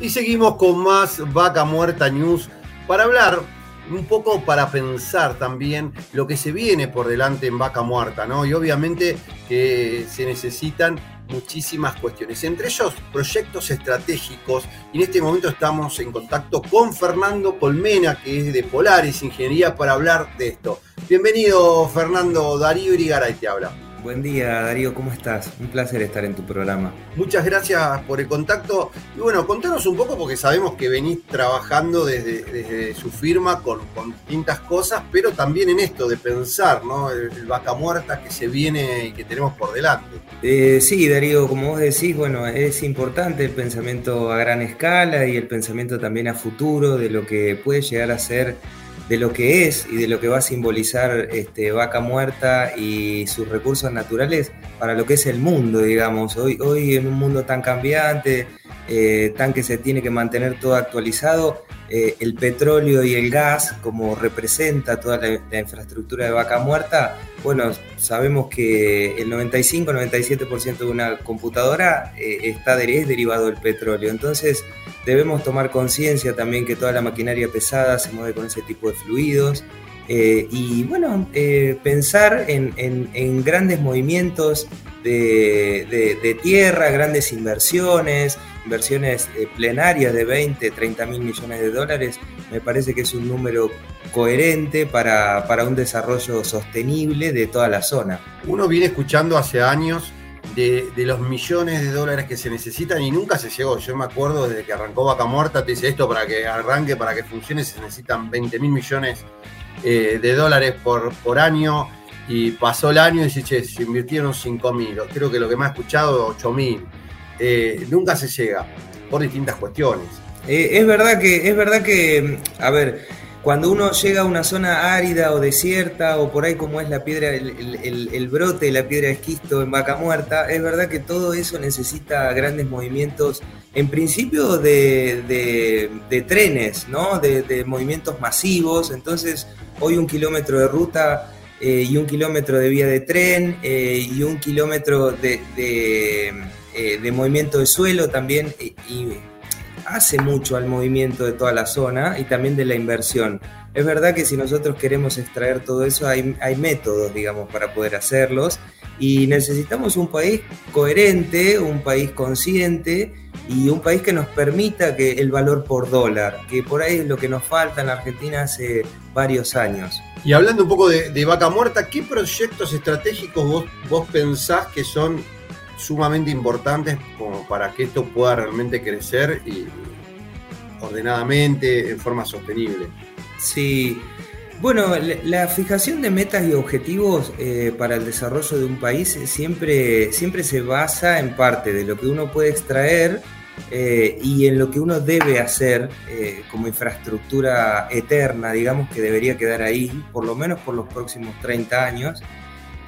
Y seguimos con más Vaca Muerta News para hablar un poco para pensar también lo que se viene por delante en Vaca Muerta, ¿no? Y obviamente que se necesitan muchísimas cuestiones, entre ellos proyectos estratégicos. Y en este momento estamos en contacto con Fernando Colmena, que es de Polaris Ingeniería, para hablar de esto. Bienvenido, Fernando. Darío Irigaray te habla. Buen día, Darío, ¿cómo estás? Un placer estar en tu programa. Muchas gracias por el contacto. Y bueno, contanos un poco, porque sabemos que venís trabajando desde, su firma con, distintas cosas, pero también en esto de pensar, ¿no? El, vaca muerta que se viene y que tenemos por delante. Eh, sí, Darío, como vos decís, bueno, es importante el pensamiento a gran escala y el pensamiento también a futuro de lo que puede llegar a ser de lo que es y de lo que va a simbolizar este, Vaca Muerta y sus recursos naturales para lo que es el mundo, digamos. Hoy, hoy en un mundo tan cambiante, eh, tan que se tiene que mantener todo actualizado, eh, el petróleo y el gas, como representa toda la, infraestructura de vaca muerta, bueno, sabemos que el 95-97% de una computadora eh, está, es derivado del petróleo. Entonces, debemos tomar conciencia también que toda la maquinaria pesada se mueve con ese tipo de fluidos. Eh, y bueno, pensar en, grandes movimientos de, tierra, grandes inversiones, inversiones eh, plenarias de 20, 30 mil millones de dólares, me parece que es un número coherente para, un desarrollo sostenible de toda la zona. Uno viene escuchando hace años de, los millones de dólares que se necesitan y nunca se llegó. Yo me acuerdo desde que arrancó Vaca Muerta, te dice esto para que arranque, para que funcione, se necesitan 20 mil millones eh, de dólares por, por año. Y pasó el año y dice, che, se invirtieron 5 mil. Creo que lo que me ha escuchado, 8 mil. Eh, nunca se llega por distintas cuestiones. Eh, es verdad que, es verdad que, a ver, cuando uno llega a una zona árida o desierta, o por ahí como es la piedra, el, brote de la piedra de esquisto en vaca muerta, es verdad que todo eso necesita grandes movimientos, en principio de, trenes, ¿no? De, movimientos masivos. Entonces, hoy un kilómetro de ruta eh, y un kilómetro de vía de tren y un kilómetro de eh, de movimiento de suelo también hace mucho al movimiento de toda la zona y también de la inversión. Es verdad que si nosotros queremos extraer todo eso, hay, métodos, digamos, para poder hacerlos y necesitamos un país coherente, un país consciente y un país que nos permita que el valor por dólar, que por ahí es lo que nos falta en la Argentina hace varios años. Y hablando un poco de, vaca muerta, ¿qué proyectos estratégicos vos, vos pensás que son sumamente importantes como para que esto pueda realmente crecer y ordenadamente, en forma sostenible? Sí, bueno, la fijación de metas y objetivos eh, para el desarrollo de un país siempre, siempre se basa en parte de lo que uno puede extraer eh, y en lo que uno debe hacer eh, como infraestructura eterna, digamos, que debería quedar ahí, por lo menos por los próximos 30 años.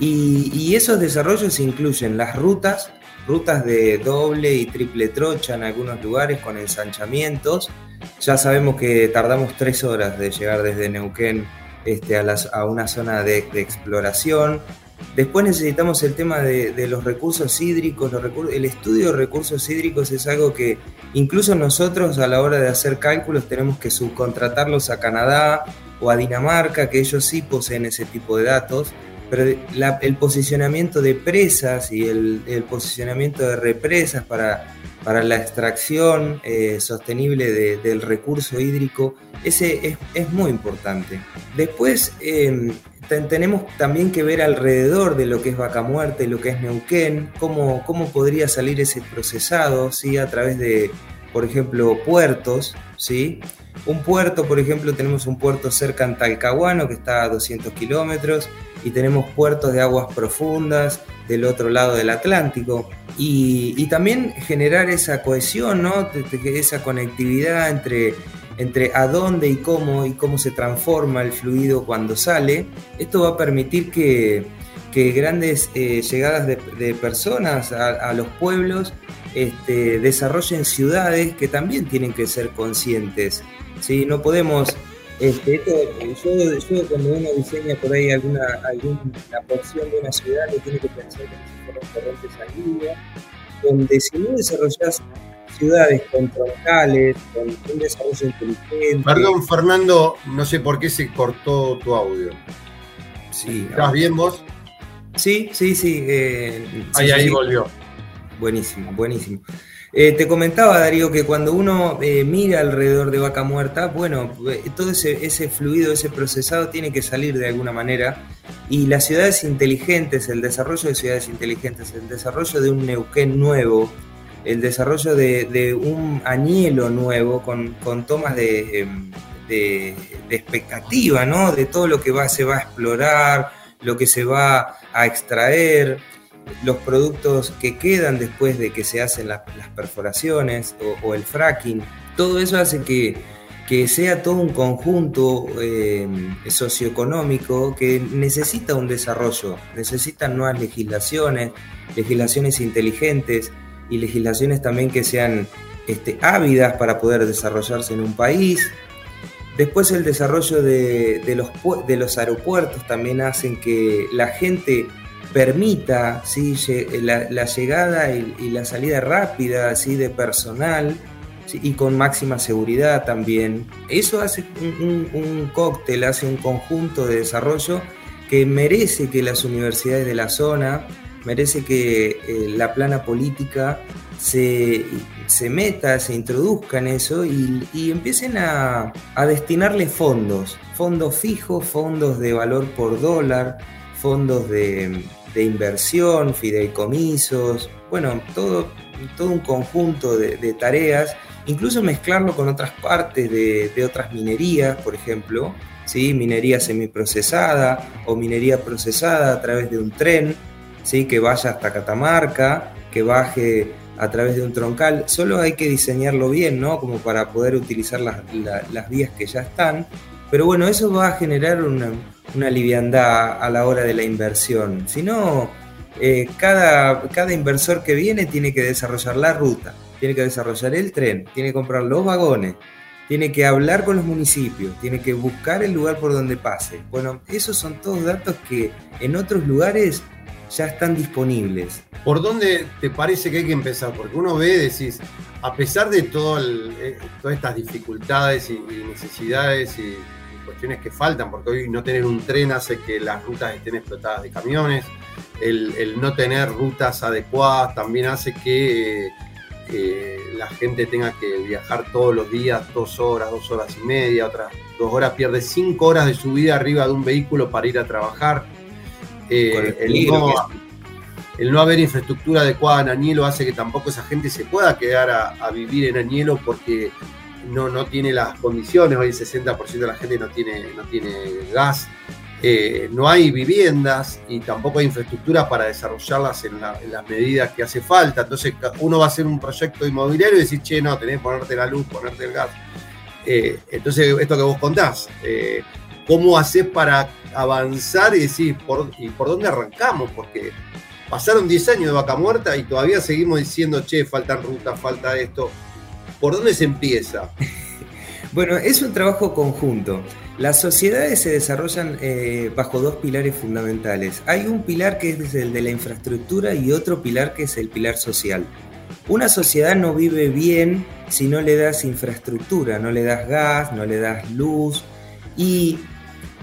Y, esos desarrollos incluyen las rutas, rutas de doble y triple trocha en algunos lugares con ensanchamientos. Ya sabemos que tardamos tres horas de llegar desde Neuquén este, a, una zona de, exploración. Después necesitamos el tema de, los recursos hídricos. el estudio de recursos hídricos es algo que incluso nosotros a la hora de hacer cálculos tenemos que subcontratarlos a Canadá o a Dinamarca, que ellos sí poseen ese tipo de datos. Pero el posicionamiento de presas y el, posicionamiento de represas para, para la extracción eh, sostenible del recurso hídrico ese es, muy importante. Después em, tenemos también que ver alrededor de lo que es vaca muerta y lo que es Neuquén, cómo, cómo podría salir ese procesado, ¿sí? A través de, por ejemplo, puertos, ¿sí? Un puerto, por ejemplo, tenemos un puerto cerca en Talcahuano que está a 200 kilómetros y tenemos puertos de aguas profundas del otro lado del Atlántico y, también generar esa cohesión, ¿no? esa conectividad entre entre a dónde y cómo y cómo se transforma el fluido cuando sale, esto va a permitir que, grandes eh, llegadas de, personas a, los pueblos este, desarrollen ciudades que también tienen que ser conscientes. ¿sí? No podemos... Este, yo, cuando uno diseña por ahí alguna, alguna porción de una ciudad, lo tiene que pensar en si corrientes sanguíneas, donde si no desarrollas ciudades con troncales, con un desarrollo inteligente. Perdón, Fernando, no sé por qué se cortó tu audio. Sí. ¿Estás bien vos? Sí, sí, sí. Eh, ahí, ahí volvió. Buenísimo, buenísimo. Eh, te comentaba, Darío, que cuando uno eh, mira alrededor de vaca muerta, bueno, todo ese, ese, fluido, ese procesado tiene que salir de alguna manera. Y las ciudades inteligentes, el desarrollo de ciudades inteligentes, el desarrollo de un Neuquén nuevo, el desarrollo de, un añelo nuevo con, tomas em, de, expectativa, ¿no? De todo lo que se va a explorar, lo que se va a extraer, los productos que quedan después de que se hacen las, perforaciones o, el fracking. Todo eso hace que, que sea todo un conjunto em, socioeconómico que necesita un desarrollo, necesita nuevas legislaciones, legislaciones inteligentes, y legislaciones también que sean este, ávidas para poder desarrollarse en un país. Después el desarrollo de, los, de los aeropuertos también hacen que la gente permita ¿sí? la, llegada y, la salida rápida ¿sí? de personal y con máxima seguridad también. Eso hace un, cóctel, hace un conjunto de desarrollo que merece que las universidades de la zona merece que eh, la plana política se, meta, se introduzca en eso y, empiecen a, destinarle fondos, fondos fijos, fondos de valor por dólar, fondos de, inversión, fideicomisos, bueno, todo, todo un conjunto de, tareas, incluso mezclarlo con otras partes de, otras minerías, por ejemplo, ¿sí? minería semiprocesada o minería procesada a través de un tren ¿sí? que vaya hasta Catamarca, que baje a través de un troncal. Solo hay que diseñarlo bien, ¿no? Como para poder utilizar las, vías que ya están. Pero bueno, eso va a generar una, una liviandad a la hora de la inversión. Si no, eh, cada, cada inversor que viene tiene que desarrollar la ruta, tiene que desarrollar el tren, tiene que comprar los vagones, tiene que hablar con los municipios, tiene que buscar el lugar por donde pase. Bueno, esos son todos datos que en otros lugares ya están disponibles. ¿Por dónde te parece que hay que empezar? Porque uno ve, decís, a pesar de eh, todas estas dificultades y, necesidades y, cuestiones que faltan, porque hoy no tener un tren hace que las rutas estén explotadas de camiones, el, no tener rutas adecuadas también hace que la gente tenga que viajar todos los días, dos horas, dos horas y media, otras dos horas, pierde cinco horas de su vida arriba de un vehículo para ir a trabajar. Eh, el, no, haber infraestructura adecuada en Añelo hace que tampoco esa gente se pueda quedar a, vivir en Añelo porque no, no tiene las condiciones. Hoy el 60% de la gente no tiene, no tiene gas. Eh, no hay viviendas y tampoco hay infraestructura para desarrollarlas en, las medidas que hace falta. Entonces uno va a hacer un proyecto inmobiliario y decir, che, no, tenés que ponerte la luz, ponerte el gas. Eh, entonces, esto que vos contás, eh, ¿cómo haces para avanzar y decir, por, ¿y por dónde arrancamos? Porque pasaron 10 años de vaca muerta y todavía seguimos diciendo, che, faltan rutas, falta esto. ¿Por dónde se empieza? bueno, es un trabajo conjunto. Las sociedades se desarrollan eh, bajo dos pilares fundamentales. Hay un pilar que es el de la infraestructura y otro pilar que es el pilar social. Una sociedad no vive bien si no le das infraestructura, no le das gas, no le das luz y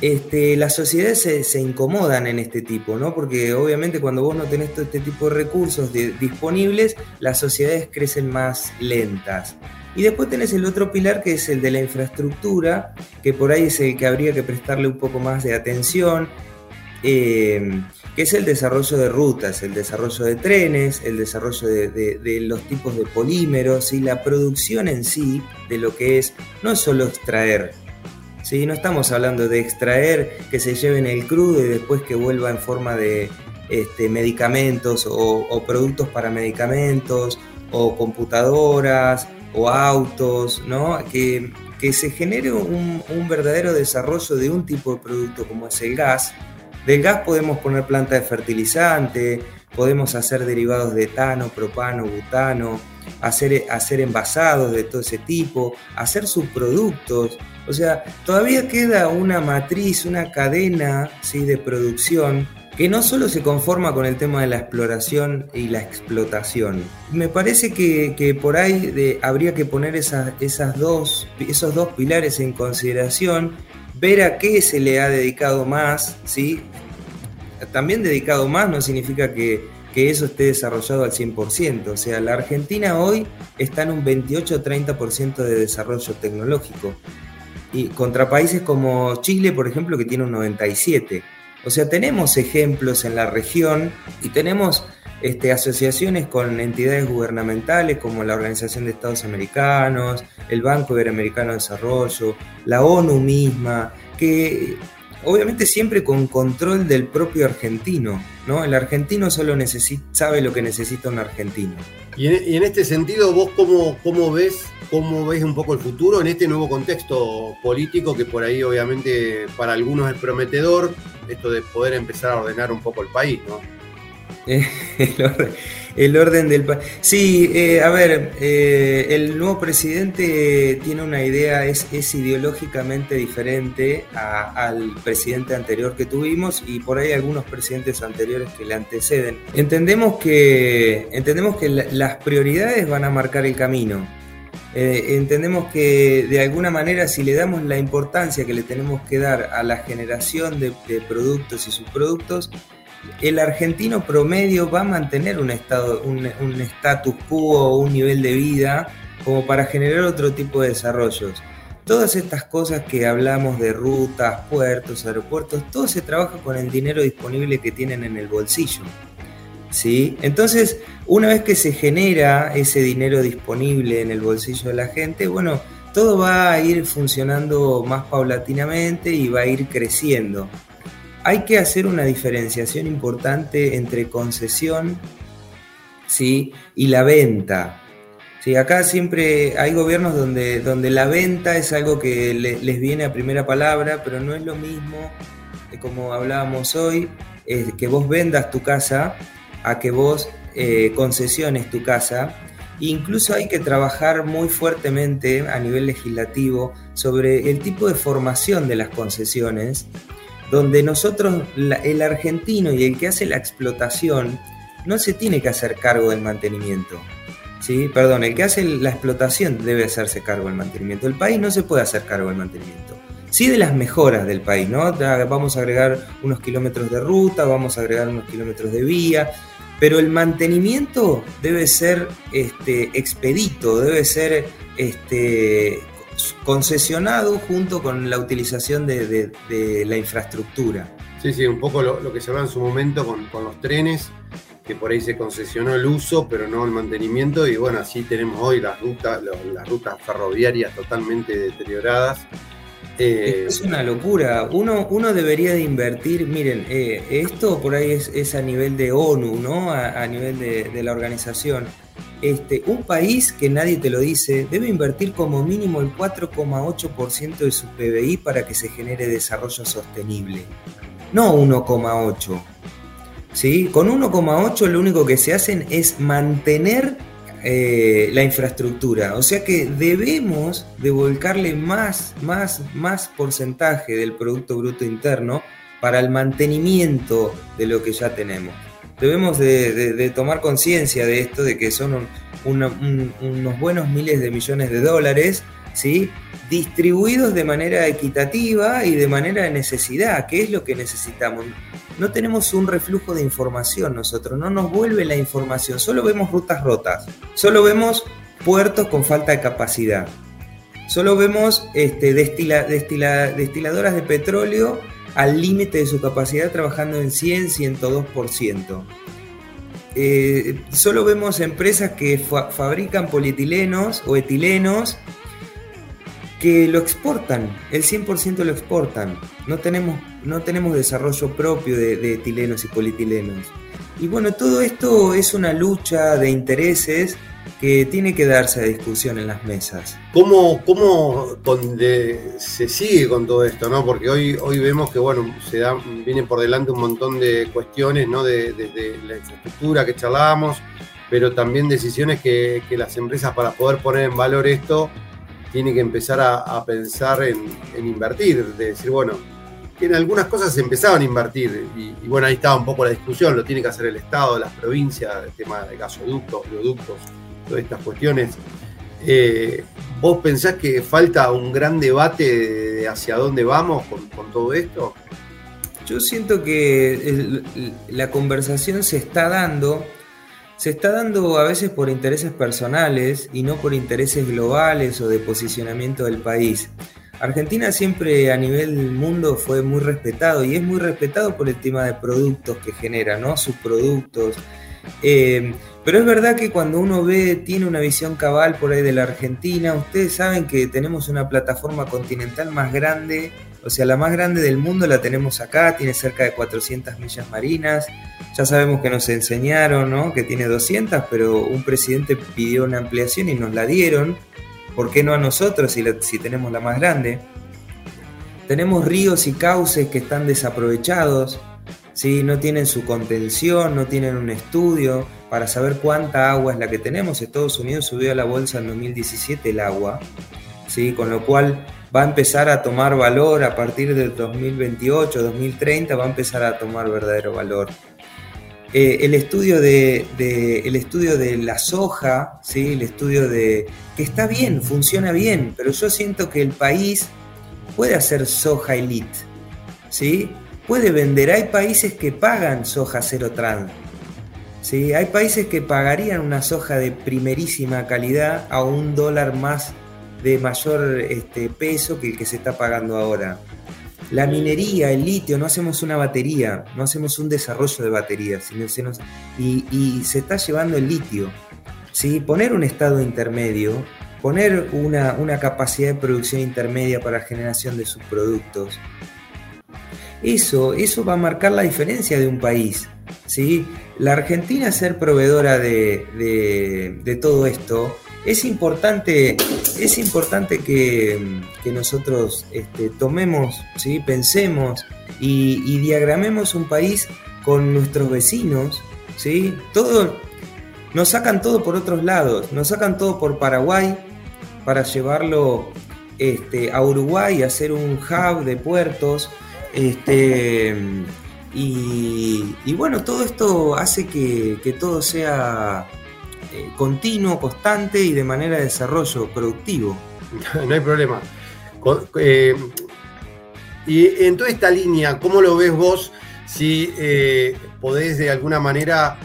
este, las sociedades se, incomodan en este tipo, ¿no? Porque obviamente cuando vos no tenés todo este tipo de recursos disponibles, las sociedades crecen más lentas. Y después tenés el otro pilar que es el de la infraestructura, que por ahí es el que habría que prestarle un poco más de atención, eh, que es el desarrollo de rutas, el desarrollo de trenes, el desarrollo de, los tipos de polímeros y la producción en sí de lo que es no solo extraer. ¿Sí? No estamos hablando de extraer que se lleven el crudo y después que vuelva en forma de este, medicamentos o productos para medicamentos o computadoras o autos, ¿no? Que, se genere un, verdadero desarrollo de un tipo de producto como es el gas. Del gas podemos poner planta de fertilizante, podemos hacer derivados de etano, propano, butano, hacer, hacer envasados de todo ese tipo, hacer subproductos. O sea, todavía queda una matriz, una cadena ¿sí? de producción que no solo se conforma con el tema de la exploración y la explotación. Me parece que, por ahí habría que poner esas, esas dos, esos dos pilares en consideración, ver a qué se le ha dedicado más, ¿sí? También dedicado más no significa que, que eso esté desarrollado al 100%, o sea, la Argentina hoy está en un 28-30% de desarrollo tecnológico, y contra países como Chile, por ejemplo, que tiene un 97%. O sea, tenemos ejemplos en la región y tenemos este, asociaciones con entidades gubernamentales como la Organización de Estados Americanos, el Banco Iberoamericano de Desarrollo, la ONU misma, que obviamente siempre con control del propio argentino, ¿no? El argentino solo sabe lo que necesita un argentino. Y en, este sentido, vos cómo, cómo ves cómo ves un poco el futuro en este nuevo contexto político que por ahí obviamente para algunos es prometedor, esto de poder empezar a ordenar un poco el país, ¿no? el, orden, del país. Sí, eh, a ver, eh, el nuevo presidente tiene una idea, es, ideológicamente diferente al presidente anterior que tuvimos y por ahí algunos presidentes anteriores que le anteceden. Entendemos que, entendemos que las prioridades van a marcar el camino. Eh, entendemos que de alguna manera si le damos la importancia que le tenemos que dar a la generación de, productos y subproductos, el argentino promedio va a mantener un estado, un, un status quo, un nivel de vida como para generar otro tipo de desarrollos. Todas estas cosas que hablamos de rutas, puertos, aeropuertos, todo se trabaja con el dinero disponible que tienen en el bolsillo. ¿Sí? Entonces, una vez que se genera ese dinero disponible en el bolsillo de la gente, bueno, todo va a ir funcionando más paulatinamente y va a ir creciendo. Hay que hacer una diferenciación importante entre concesión ¿sí? y la venta. Sí, acá siempre hay gobiernos donde, donde la venta es algo que les viene a primera palabra, pero no es lo mismo, como hablábamos hoy, que vos vendas tu casa a que vos eh, concesiones tu casa. Incluso hay que trabajar muy fuertemente a nivel legislativo sobre el tipo de formación de las concesiones, donde nosotros, el argentino y el que hace la explotación, no se tiene que hacer cargo del mantenimiento. ¿sí? Perdón, el que hace la explotación debe hacerse cargo del mantenimiento. El país no se puede hacer cargo del mantenimiento. Sí de las mejoras del país, ¿no? Vamos a agregar unos kilómetros de ruta, vamos a agregar unos kilómetros de vía, pero el mantenimiento debe ser este, expedito, debe ser este, concesionado junto con la utilización de, la infraestructura. Sí, sí, un poco lo, que se habló en su momento con, los trenes, que por ahí se concesionó el uso, pero no el mantenimiento, y bueno, así tenemos hoy las rutas, las rutas ferroviarias totalmente deterioradas. Es una locura. Uno, uno debería de invertir, miren, eh, esto por ahí es, a nivel de ONU, ¿no? A, nivel de, la organización. Este, un país que nadie te lo dice debe invertir como mínimo el 4,8% de su PBI para que se genere desarrollo sostenible. No 1,8%. ¿Sí? Con 1,8 lo único que se hacen es mantener eh, la infraestructura. O sea que debemos devolcarle más, más, más porcentaje del Producto Bruto Interno para el mantenimiento de lo que ya tenemos. Debemos de, tomar conciencia de esto, de que son unos buenos miles de millones de dólares, ¿sí? distribuidos de manera equitativa y de manera de necesidad, que es lo que necesitamos no tenemos un reflujo de información nosotros, no nos vuelve la información, solo vemos rutas rotas, solo vemos puertos con falta de capacidad, solo vemos este, destiladoras de petróleo al límite de su capacidad trabajando en 100, 102%. Eh, solo vemos empresas que fabrican polietilenos o etilenos que lo exportan, el 100% lo exportan. No tenemos, no tenemos desarrollo propio de, etilenos y politilenos. Y bueno, todo esto es una lucha de intereses que tiene que darse a discusión en las mesas. ¿Cómo, cómo se sigue con todo esto? ¿no? Porque hoy, hoy vemos que bueno, se da, vienen por delante un montón de cuestiones, ¿no? desde la infraestructura que charlábamos, pero también decisiones que, que las empresas para poder poner en valor esto tiene que empezar a, pensar en, invertir, de decir, bueno, en algunas cosas se empezaban a invertir, y, bueno, ahí estaba un poco la discusión, lo tiene que hacer el Estado, las provincias, el tema de gasoductos, oleoductos, todas estas cuestiones. Eh, ¿Vos pensás que falta un gran debate de hacia dónde vamos con todo esto? Yo siento que la conversación se está dando se está dando a veces por intereses personales y no por intereses globales o de posicionamiento del país. Argentina siempre a nivel mundo fue muy respetado y es muy respetado por el tema de productos que genera, ¿no? Sus productos. Eh, pero es verdad que cuando uno ve, tiene una visión cabal por ahí de la Argentina, ustedes saben que tenemos una plataforma continental más grande, o sea, la más grande del mundo la tenemos acá, tiene cerca de 400 millas marinas, ya sabemos que nos enseñaron, ¿no? Que tiene 200, pero un presidente pidió una ampliación y nos la dieron. ¿Por qué no a nosotros si, tenemos la más grande? Tenemos ríos y cauces que están desaprovechados, ¿sí? no tienen su contención, no tienen un estudio para saber cuánta agua es la que tenemos. Estados Unidos subió a la bolsa en 2017 el agua, ¿sí? con lo cual va a empezar a tomar valor a partir del 2028, 2030, va a empezar a tomar verdadero valor. Eh, el, estudio de, el estudio de la soja, ¿sí? el estudio de que está bien, funciona bien, pero yo siento que el país puede hacer soja elite, ¿sí? puede vender. Hay países que pagan soja cero trans. ¿sí? Hay países que pagarían una soja de primerísima calidad a un dólar más de mayor este, peso que el que se está pagando ahora. La minería, el litio, no hacemos una batería, no hacemos un desarrollo de baterías, sino y, se está llevando el litio. ¿sí? Poner un estado intermedio, poner una, una capacidad de producción intermedia para generación de sus productos, eso, eso va a marcar la diferencia de un país. ¿sí? La Argentina ser proveedora de todo esto es importante, es importante que, nosotros este, tomemos, ¿sí? pensemos y, diagramemos un país con nuestros vecinos, ¿sí? Todo, nos sacan todo por otros lados, nos sacan todo por Paraguay para llevarlo este, a Uruguay, hacer un hub de puertos. Este, y, bueno, todo esto hace que, todo sea eh, continuo, constante y de manera de desarrollo productivo. No hay problema. Eh, y en toda esta línea, ¿cómo lo ves vos? Si eh, podés de alguna manera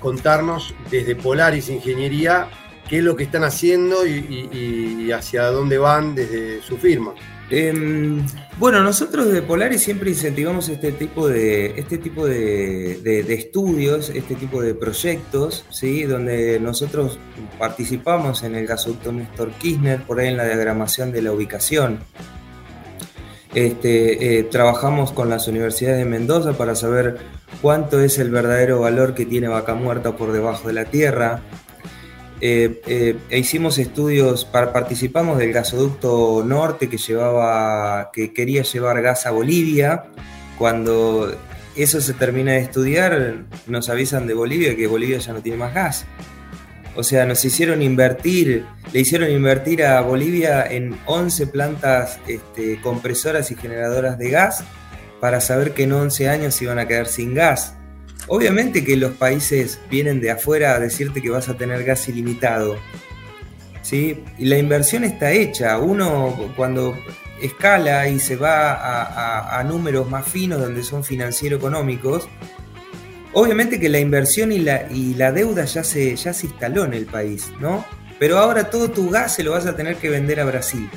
contarnos desde Polaris Ingeniería qué es lo que están haciendo y hacia dónde van desde su firma. Em, bueno, nosotros de Polaris siempre incentivamos este tipo de, este tipo de, estudios, este tipo de proyectos, ¿sí? donde nosotros participamos en el gasoducto Néstor Kirchner, por ahí en la diagramación de la ubicación. Este, eh, trabajamos con las universidades de Mendoza para saber cuánto es el verdadero valor que tiene Vaca Muerta por debajo de la tierra, eh, eh, e hicimos estudios, participamos del gasoducto norte que, llevaba, que quería llevar gas a Bolivia. Cuando eso se termina de estudiar, nos avisan de Bolivia que Bolivia ya no tiene más gas. O sea, nos hicieron invertir, le hicieron invertir a Bolivia en 11 plantas este, compresoras y generadoras de gas para saber que en 11 años iban a quedar sin gas. Obviamente que los países vienen de afuera a decirte que vas a tener gas ilimitado. ¿sí? Y la inversión está hecha. Uno cuando escala y se va a, números más finos donde son financiero-económicos, obviamente que la inversión y la, deuda ya se, ya se instaló en el país, ¿no? Pero ahora todo tu gas se lo vas a tener que vender a Brasil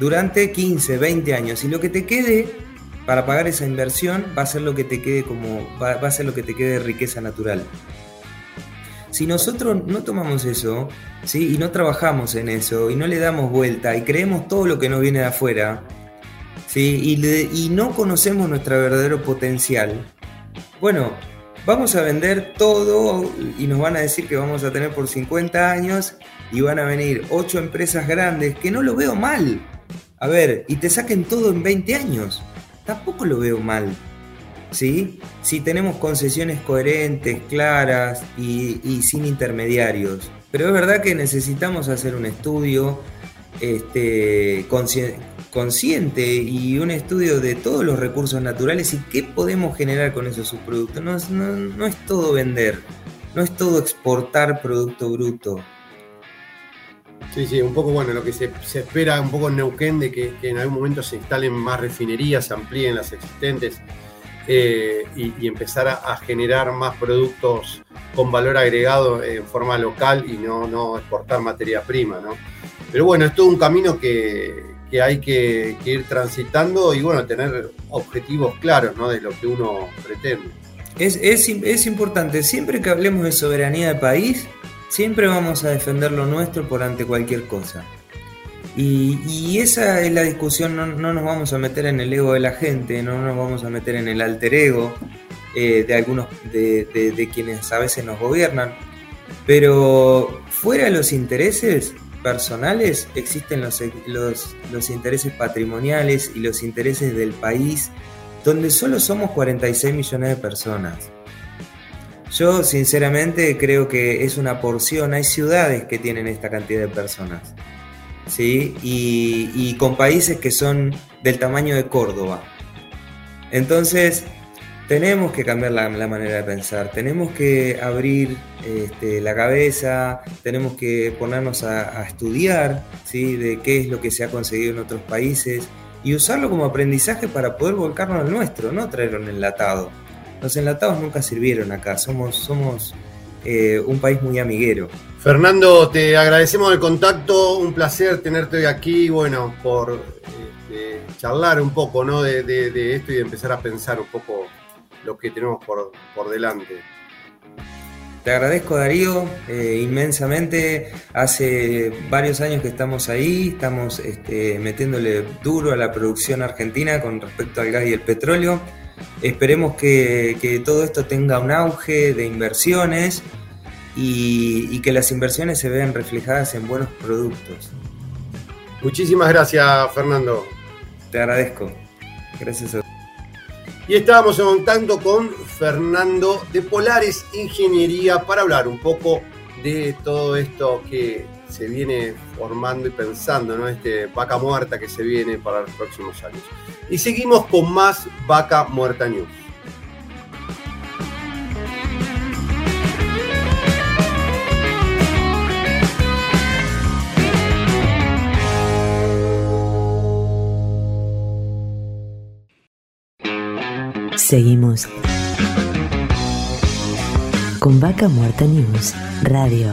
durante 15, 20 años. Y lo que te quede para pagar esa inversión va a ser lo que te quede como va, a ser lo que te quede de riqueza natural. Si nosotros no tomamos eso, ¿sí? y no trabajamos en eso, y no le damos vuelta, y creemos todo lo que nos viene de afuera, ¿sí? y, y no conocemos nuestro verdadero potencial, bueno, vamos a vender todo y nos van a decir que vamos a tener por 50 años y van a venir 8 empresas grandes, que no lo veo mal. A ver, y te saquen todo en 20 años tampoco lo veo mal. ¿sí? Si tenemos concesiones coherentes, claras y, sin intermediarios. Pero es verdad que necesitamos hacer un estudio este, consciente y un estudio de todos los recursos naturales y qué podemos generar con esos subproductos. no es todo vender, no es todo exportar producto bruto. Sí, sí, un poco bueno, lo que se, espera un poco en Neuquén de que, en algún momento se instalen más refinerías, se amplíen las existentes eh, y, empezar a, generar más productos con valor agregado en forma local y no, no exportar materia prima, ¿no? Pero bueno, es todo un camino que, hay que, ir transitando y bueno, tener objetivos claros ¿no? de lo que uno pretende. Es, es, es importante, siempre que hablemos de soberanía de país, Siempre vamos a defender lo nuestro por ante cualquier cosa. Y, esa es la discusión, no, nos vamos a meter en el ego de la gente, no nos vamos a meter en el alter ego eh, de algunos de, quienes a veces nos gobiernan, pero fuera de los intereses personales existen los, los intereses patrimoniales y los intereses del país, donde solo somos 46 millones de personas. Yo sinceramente creo que es una porción, hay ciudades que tienen esta cantidad de personas, ¿sí? Y, con países que son del tamaño de Córdoba. Entonces, tenemos que cambiar la, manera de pensar, tenemos que abrir este, la cabeza, tenemos que ponernos a, estudiar ¿sí? de qué es lo que se ha conseguido en otros países y usarlo como aprendizaje para poder volcarnos al nuestro, no traerlo en enlatado. Los enlatados nunca sirvieron acá, somos, somos eh, un país muy amiguero. Fernando, te agradecemos el contacto, un placer tenerte hoy aquí, bueno, por este, charlar un poco ¿no? de, esto y empezar a pensar un poco lo que tenemos por, delante. Te agradezco Darío eh, inmensamente. Hace varios años que estamos ahí, estamos este, metiéndole duro a la producción argentina con respecto al gas y el petróleo. Esperemos que, todo esto tenga un auge de inversiones y, que las inversiones se vean reflejadas en buenos productos. Muchísimas gracias, Fernando. Te agradezco. Gracias a y estábamos en contacto con Fernando de Polares Ingeniería para hablar un poco de todo esto que se viene formando y pensando, ¿no? Este vaca muerta que se viene para los próximos años. Y seguimos con más Vaca Muerta News. Seguimos con Vaca Muerta News Radio.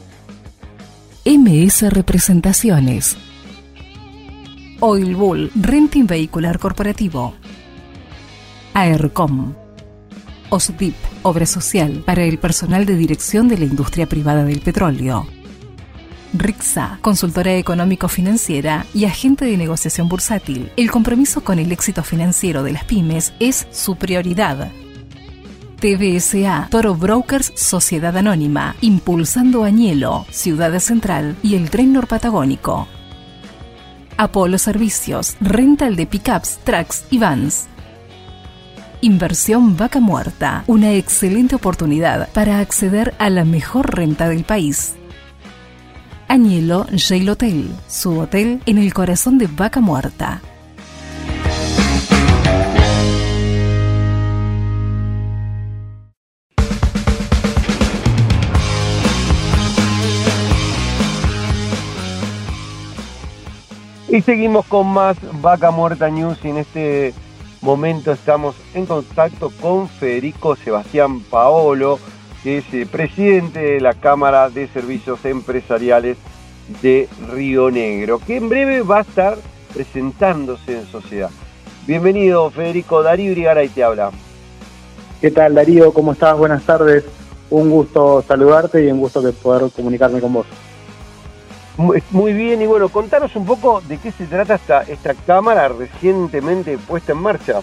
MS Representaciones. Oil Bull Renting Vehicular Corporativo. AERCOM. OSDIP, Obra Social para el personal de dirección de la industria privada del petróleo. RIXA, consultora económico-financiera y agente de negociación bursátil. El compromiso con el éxito financiero de las pymes es su prioridad. TBSA, Toro Brokers Sociedad Anónima, impulsando Añelo, Ciudad Central y el Tren Norpatagónico. Apolo Servicios, rental de pickups, trucks y vans. Inversión Vaca Muerta, una excelente oportunidad para acceder a la mejor renta del país. Añelo Jail Hotel, su hotel en el corazón de Vaca Muerta. Y seguimos con más Vaca Muerta News y en este momento estamos en contacto con Federico Sebastián Paolo, que es eh, presidente de la Cámara de Servicios Empresariales de Río Negro, que en breve va a estar presentándose en sociedad. Bienvenido Federico, Darío Irigaray te habla. ¿Qué tal Darío? ¿Cómo estás? Buenas tardes. Un gusto saludarte y un gusto de poder comunicarme con vos. Muy bien, y bueno, contanos un poco de qué se trata esta, esta cámara recientemente puesta en marcha.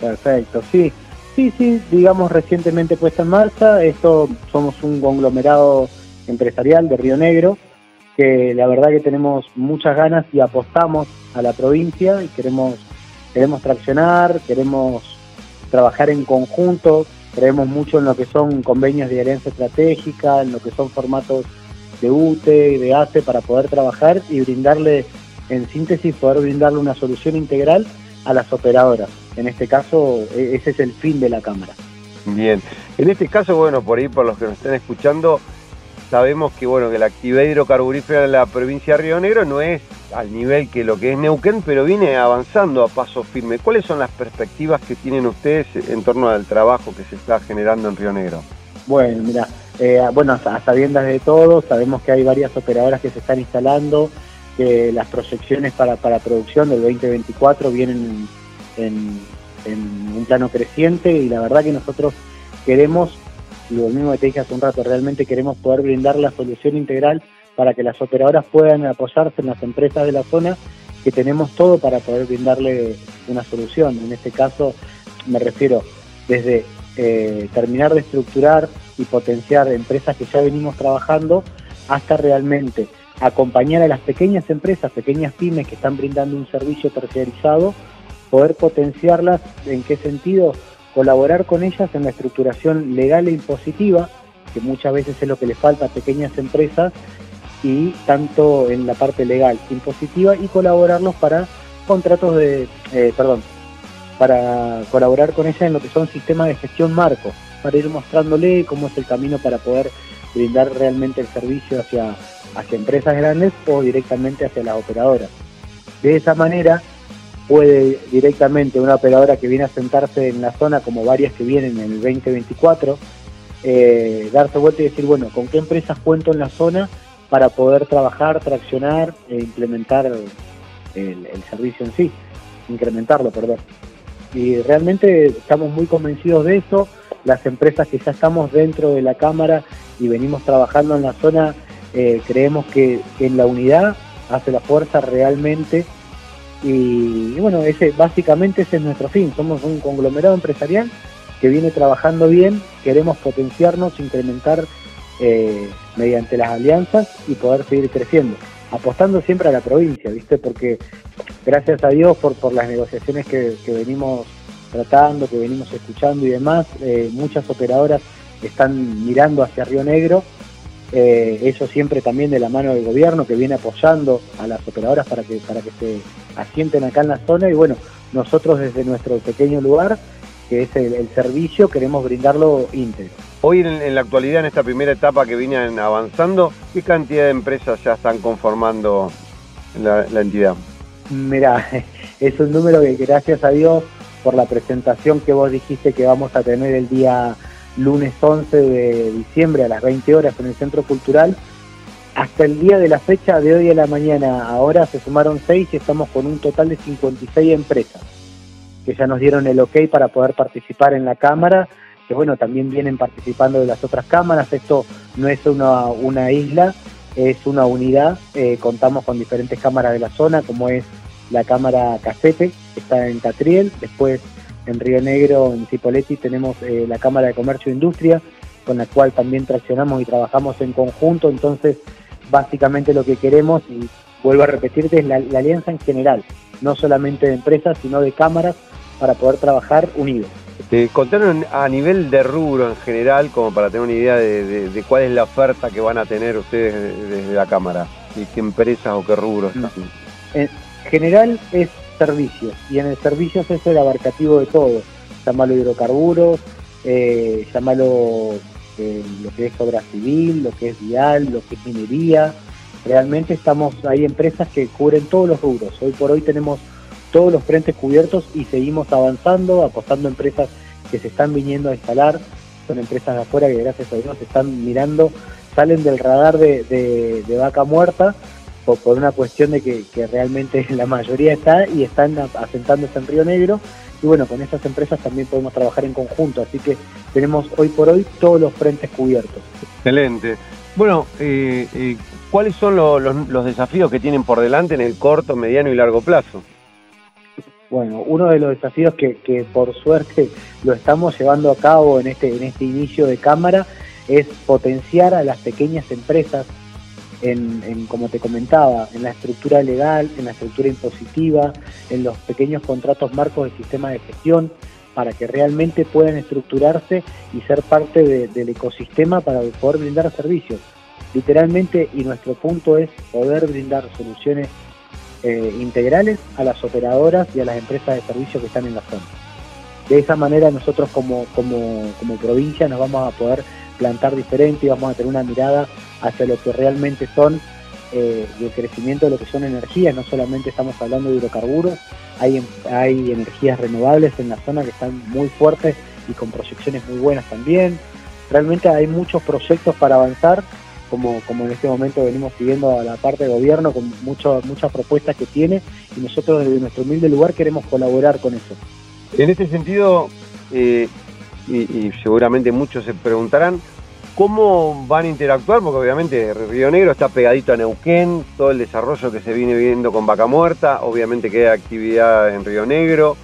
Perfecto, sí, sí, sí, digamos recientemente puesta en marcha. Esto somos un conglomerado empresarial de Río Negro que la verdad que tenemos muchas ganas y apostamos a la provincia y queremos queremos traccionar, queremos trabajar en conjunto, creemos mucho en lo que son convenios de alianza estratégica, en lo que son formatos de UTE y de ACE para poder trabajar y brindarle, en síntesis, poder brindarle una solución integral a las operadoras. En este caso, e, ese es el fin de la Cámara. Bien, en este caso, bueno, por ahí, por los que nos estén escuchando, sabemos que, bueno, que la actividad hidrocarburífera de la provincia de Río Negro no es al nivel que lo que es Neuquén, pero viene avanzando a paso firme. ¿Cuáles son las perspectivas que tienen ustedes en torno al trabajo que se está generando en Río Negro? Bueno, mira, eh, bueno, a sabiendas de todo, sabemos que hay varias operadoras que se están instalando, que las proyecciones para, para producción del 2024 vienen en, un plano creciente y la verdad que nosotros queremos, y lo mismo que te dije hace un rato, realmente queremos poder brindar la solución integral para que las operadoras puedan apoyarse en las empresas de la zona, que tenemos todo para poder brindarle una solución. En este caso me refiero desde eh, terminar de estructurar y potenciar empresas que ya venimos trabajando hasta realmente acompañar a las pequeñas empresas, pequeñas pymes que están brindando un servicio terciarizado, poder potenciarlas, ¿en qué sentido? Colaborar con ellas en la estructuración legal e impositiva, que muchas veces es lo que les falta a pequeñas empresas, y tanto en la parte legal impositiva y colaborarlos para contratos de, eh, perdón, para colaborar con ella en lo que son sistemas de gestión marco, para ir mostrándole cómo es el camino para poder brindar realmente el servicio hacia, hacia empresas grandes o directamente hacia las operadoras. De esa manera puede directamente una operadora que viene a sentarse en la zona, como varias que vienen en el 2024, eh, darse vuelta y decir, bueno, ¿con qué empresas cuento en la zona para poder trabajar, traccionar e implementar el servicio en sí? incrementarlo, perdón. Y realmente estamos muy convencidos de eso. Las empresas que ya estamos dentro de la Cámara y venimos trabajando en la zona, eh, creemos que en la unidad hace la fuerza realmente. Y, bueno, ese básicamente ese es nuestro fin. Somos un conglomerado empresarial que viene trabajando bien, queremos potenciarnos, incrementar eh, mediante las alianzas y poder seguir creciendo, apostando siempre a la provincia, ¿viste? Porque gracias a Dios por, por las negociaciones que, venimos tratando, que venimos escuchando y demás, eh, muchas operadoras están mirando hacia Río Negro, eh, eso siempre también de la mano del gobierno que viene apoyando a las operadoras para que, para que se asienten acá en la zona y bueno, nosotros desde nuestro pequeño lugar, que es el, servicio, queremos brindarlo íntegro. Hoy en, la actualidad, en esta primera etapa que vienen avanzando, ¿qué cantidad de empresas ya están conformando la, entidad? Mira, es un número que gracias a Dios por la presentación que vos dijiste que vamos a tener el día lunes 11 de diciembre a las 20 horas en el Centro Cultural. Hasta el día de la fecha de hoy a la mañana, ahora se sumaron 6 y estamos con un total de 56 empresas que ya nos dieron el ok para poder participar en la Cámara, que bueno, también vienen participando de las otras cámaras. Esto no es una, isla, es una unidad. Eh, contamos con diferentes cámaras de la zona, como es la Cámara Casete, que está en Catriel, después en Río Negro, en Cipolletti, tenemos eh, la Cámara de Comercio e Industria, con la cual también traccionamos y trabajamos en conjunto. Entonces, básicamente lo que queremos, y vuelvo a repetirte, es la, alianza en general, no solamente de empresas, sino de cámaras, para poder trabajar unidos. Eh, contaron a nivel de rubro en general, como para tener una idea de, cuál es la oferta que van a tener ustedes desde la Cámara, y qué empresas o qué rubros. En general es servicios, y en el servicio es el abarcativo de todo, llámalo hidrocarburos, eh, llámalo eh, lo que es obra civil, lo que es vial, lo que es minería, realmente estamos, hay empresas que cubren todos los rubros, hoy por hoy tenemos todos los frentes cubiertos y seguimos avanzando, apostando a empresas que se están viniendo a instalar, son empresas de afuera que gracias a Dios están mirando, salen del radar de vaca muerta por, una cuestión de que, realmente la mayoría está y están asentándose en Río Negro. Y bueno, con esas empresas también podemos trabajar en conjunto, así que tenemos hoy por hoy todos los frentes cubiertos. Excelente. Bueno, eh, eh, ¿cuáles son los, desafíos que tienen por delante en el corto, mediano y largo plazo? Bueno, uno de los desafíos que, que, por suerte lo estamos llevando a cabo en este, en este inicio de cámara es potenciar a las pequeñas empresas en, como te comentaba, en la estructura legal, en la estructura impositiva, en los pequeños contratos marcos del sistema de gestión, para que realmente puedan estructurarse y ser parte del ecosistema para poder brindar servicios. Literalmente, y nuestro punto es poder brindar soluciones eh, integrales a las operadoras y a las empresas de servicios que están en la zona. De esa manera nosotros como, como, como provincia nos vamos a poder plantar diferente y vamos a tener una mirada hacia lo que realmente son eh, crecimiento de lo que son energías, no solamente estamos hablando de hidrocarburos, hay, hay energías renovables en la zona que están muy fuertes y con proyecciones muy buenas también. Realmente hay muchos proyectos para avanzar, como, como en este momento venimos pidiendo a la parte de gobierno con muchas propuestas que tiene y nosotros desde nuestro humilde lugar queremos colaborar con eso. En este sentido, eh, y, seguramente muchos se preguntarán, ¿Cómo van a interactuar? Porque obviamente Río Negro está pegadito a Neuquén, todo el desarrollo que se viene viendo con Vaca Muerta, obviamente que hay actividad en Río Negro.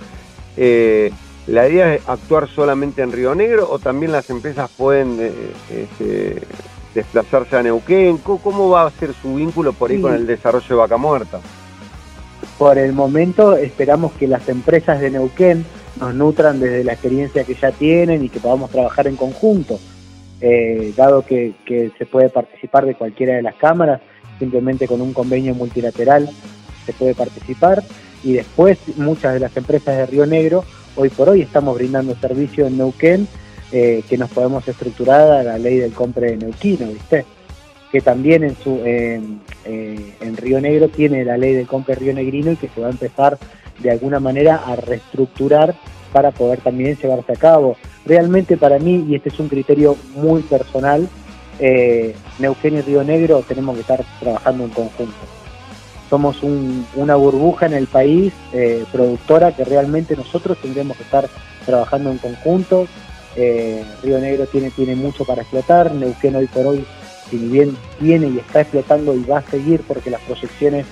Eh, ¿La idea es actuar solamente en Río Negro o también las empresas pueden eh, este, desplazarse a Neuquén? ¿Cómo, va a ser su vínculo por ahí con el desarrollo de Vaca Muerta? Por el momento esperamos que las empresas de Neuquén nos nutran desde la experiencia que ya tienen y que podamos trabajar en conjunto eh, dado que, se puede participar de cualquiera de las cámaras, simplemente con un convenio multilateral se puede participar y después muchas de las empresas de Río Negro, hoy por hoy estamos brindando servicio en Neuquén eh, que nos podemos estructurar a la ley del compre Neuquino, ¿viste? que también en, su, eh, en Río Negro tiene la ley del compre Río Negrino y que se va a empezar de alguna manera a reestructurar para poder también llevarse a cabo. Realmente para mí, y este es un criterio muy personal, eh, Neuquén y Río Negro tenemos que estar trabajando en conjunto. somos una burbuja en el país eh, productora que realmente nosotros tendremos que estar trabajando en conjunto. Eh, Río Negro tiene, tiene mucho para explotar, Neuquén hoy por hoy, si bien tiene y está explotando y va a seguir porque las proyecciones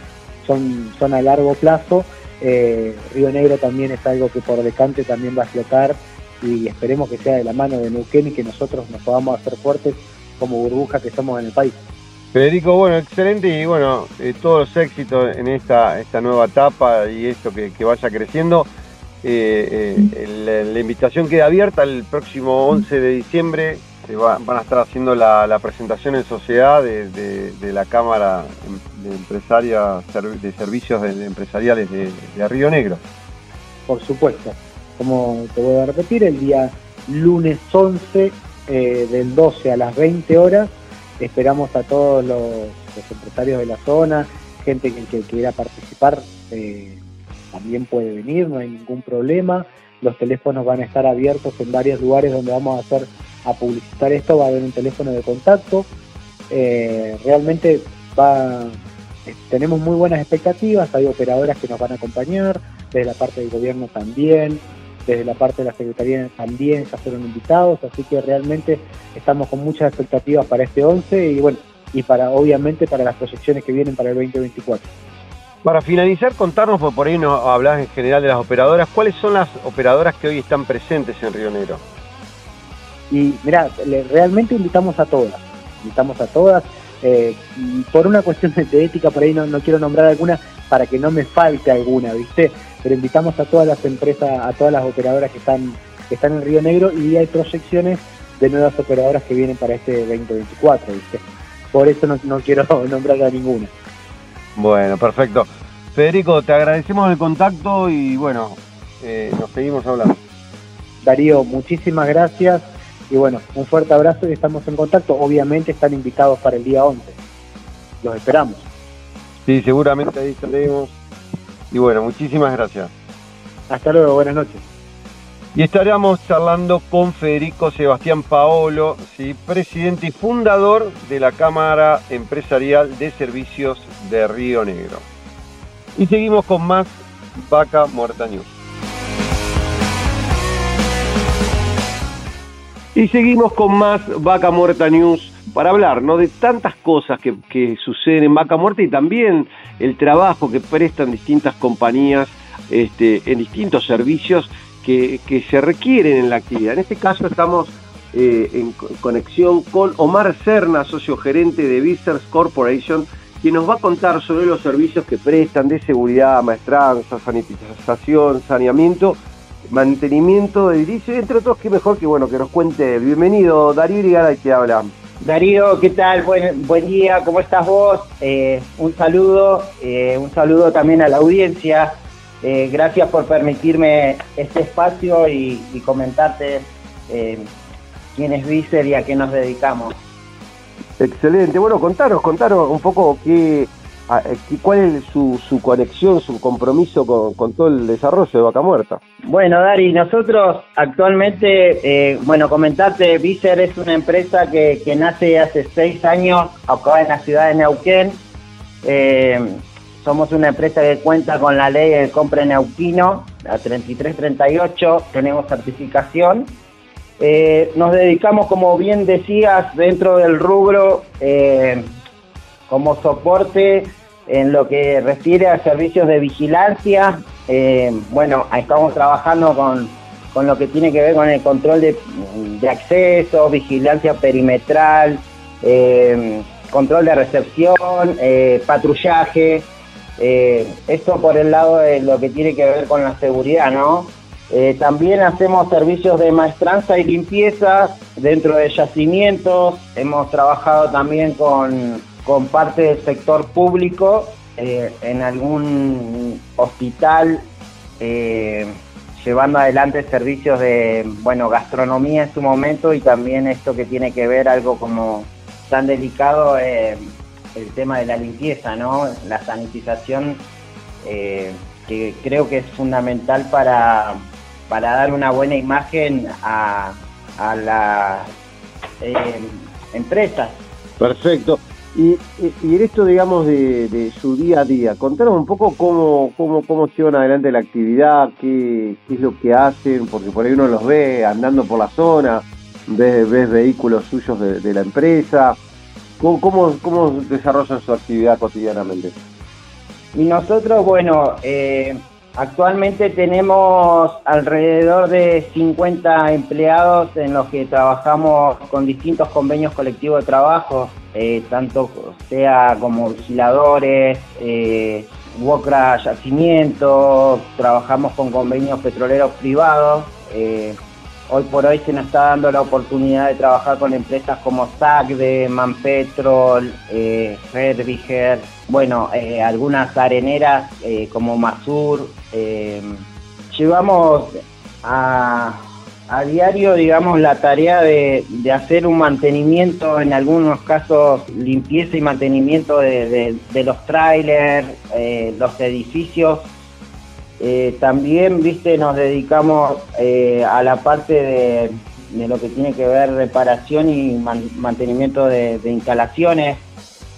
son, son a largo plazo, eh, Río Negro también es algo que por decante también va a explotar y esperemos que sea de la mano de Neuquén y que nosotros nos podamos hacer fuertes como burbuja que somos en el país. Federico, bueno, excelente y bueno, eh, todos los éxitos en esta, esta nueva etapa y esto que, vaya creciendo. Eh, eh, la, invitación queda abierta el próximo 11 de diciembre. van a estar haciendo la, presentación en sociedad de, la Cámara de Empresaria de Servicios Empresariales de, Río Negro. Por supuesto, como te voy a repetir, el día lunes 11 del 12 a las 20 horas Esperamos a todos los, empresarios de la zona, gente que, quiera participar, eh, también puede venir, no hay ningún problema. Los teléfonos van a estar abiertos en varios lugares donde vamos a hacer a publicitar esto, va a haber un teléfono de contacto. Eh, realmente va, eh, tenemos muy buenas expectativas, hay operadoras que nos van a acompañar, desde la parte del gobierno también, desde la parte de la Secretaría también ya fueron invitados, así que realmente estamos con muchas expectativas para este 11 y bueno, y para obviamente para las proyecciones que vienen para el 2024. Para finalizar, contarnos, por ahí no hablas en general de las operadoras, ¿cuáles son las operadoras que hoy están presentes en Río Negro? Y mira, realmente invitamos a todas, invitamos a todas, eh, por una cuestión de ética, por ahí no, no quiero nombrar alguna para que no me falte alguna, ¿viste? pero invitamos a todas las empresas, a todas las operadoras que están, que están en Río Negro y hay proyecciones de nuevas operadoras que vienen para este 2024, ¿viste? Por eso no, quiero nombrar a ninguna. Bueno, perfecto. Federico, te agradecemos el contacto y bueno, eh, nos seguimos hablando. Darío, muchísimas gracias y bueno, un fuerte abrazo y estamos en contacto. Obviamente están invitados para el día 11. Los esperamos. Sí, seguramente ahí estaremos. Y bueno, muchísimas gracias. Hasta luego, buenas noches. Y estaremos charlando con Federico Sebastián Paolo, presidente y fundador de la Cámara Empresarial de Servicios de Río Negro. Y seguimos con más Vaca Muerta News. Y seguimos con más Vaca Muerta News para hablar ¿no? de tantas cosas que, que, suceden en Vaca Muerta y también el trabajo que prestan distintas compañías este, en distintos servicios que, se requieren en la actividad. En este caso estamos eh, en conexión con Omar Serna, socio gerente de Visers Corporation, quien nos va a contar sobre los servicios que prestan de seguridad, maestranza, sanitización, saneamiento, mantenimiento de edificios, entre otros, que mejor que bueno que nos cuente. Bienvenido, Darío Irigara, que habla. Darío, ¿qué tal? Buen, buen día, ¿cómo estás vos? Eh, un saludo, eh, un saludo también a la audiencia. Eh, gracias por permitirme este espacio y, comentarte quién es Vicer y a qué nos dedicamos. Excelente. Bueno, contaros, contaros un poco qué, eh, ¿Cuál es su, conexión, su compromiso con, todo el desarrollo de Vaca Muerta? Bueno, Dari, nosotros actualmente, eh, bueno, comentarte, Vicer es una empresa que, nace hace seis años acá en la ciudad de Neuquén. Eh, somos una empresa que cuenta con la ley de compra neuquino, la 3338, tenemos certificación. nos dedicamos, como bien decías, dentro del rubro como soporte en lo que refiere a servicios de vigilancia, eh, bueno, estamos trabajando con, lo que tiene que ver con el control de, acceso, vigilancia perimetral, eh, control de recepción, eh, esto por el lado de lo que tiene que ver con la seguridad, ¿no? también hacemos servicios de maestranza y limpieza dentro de yacimientos. Hemos trabajado también con con parte del sector público eh, en algún hospital eh, llevando adelante servicios de bueno gastronomía en su momento y también esto que tiene que ver algo como tan delicado eh, el tema de la limpieza no la sanitización que creo que es fundamental para para dar una buena imagen a, a las empresas perfecto Y, en esto, digamos, de, su día a día, contanos un poco cómo, cómo, cómo llevan adelante la actividad, qué, qué, es lo que hacen, porque por ahí uno los ve andando por la zona, ves, ves vehículos suyos de, la empresa. ¿Cómo, ¿Cómo, cómo, su actividad cotidianamente? Y nosotros, bueno, eh, Actualmente tenemos alrededor de 50 empleados en los que trabajamos con distintos convenios colectivos de trabajo, eh, tanto sea como vigiladores, eh, yacimiento, trabajamos con convenios petroleros privados. Eh, hoy por hoy se nos está dando la oportunidad de trabajar con empresas como SACDE, Manpetrol, eh, bueno, eh, algunas areneras eh, como Masur. Eh, llevamos a, diario, digamos, la tarea de, hacer un mantenimiento, en algunos casos limpieza y mantenimiento de, los trailers, los edificios. También, viste, nos dedicamos a la parte de, lo que tiene que ver reparación y mantenimiento de instalaciones.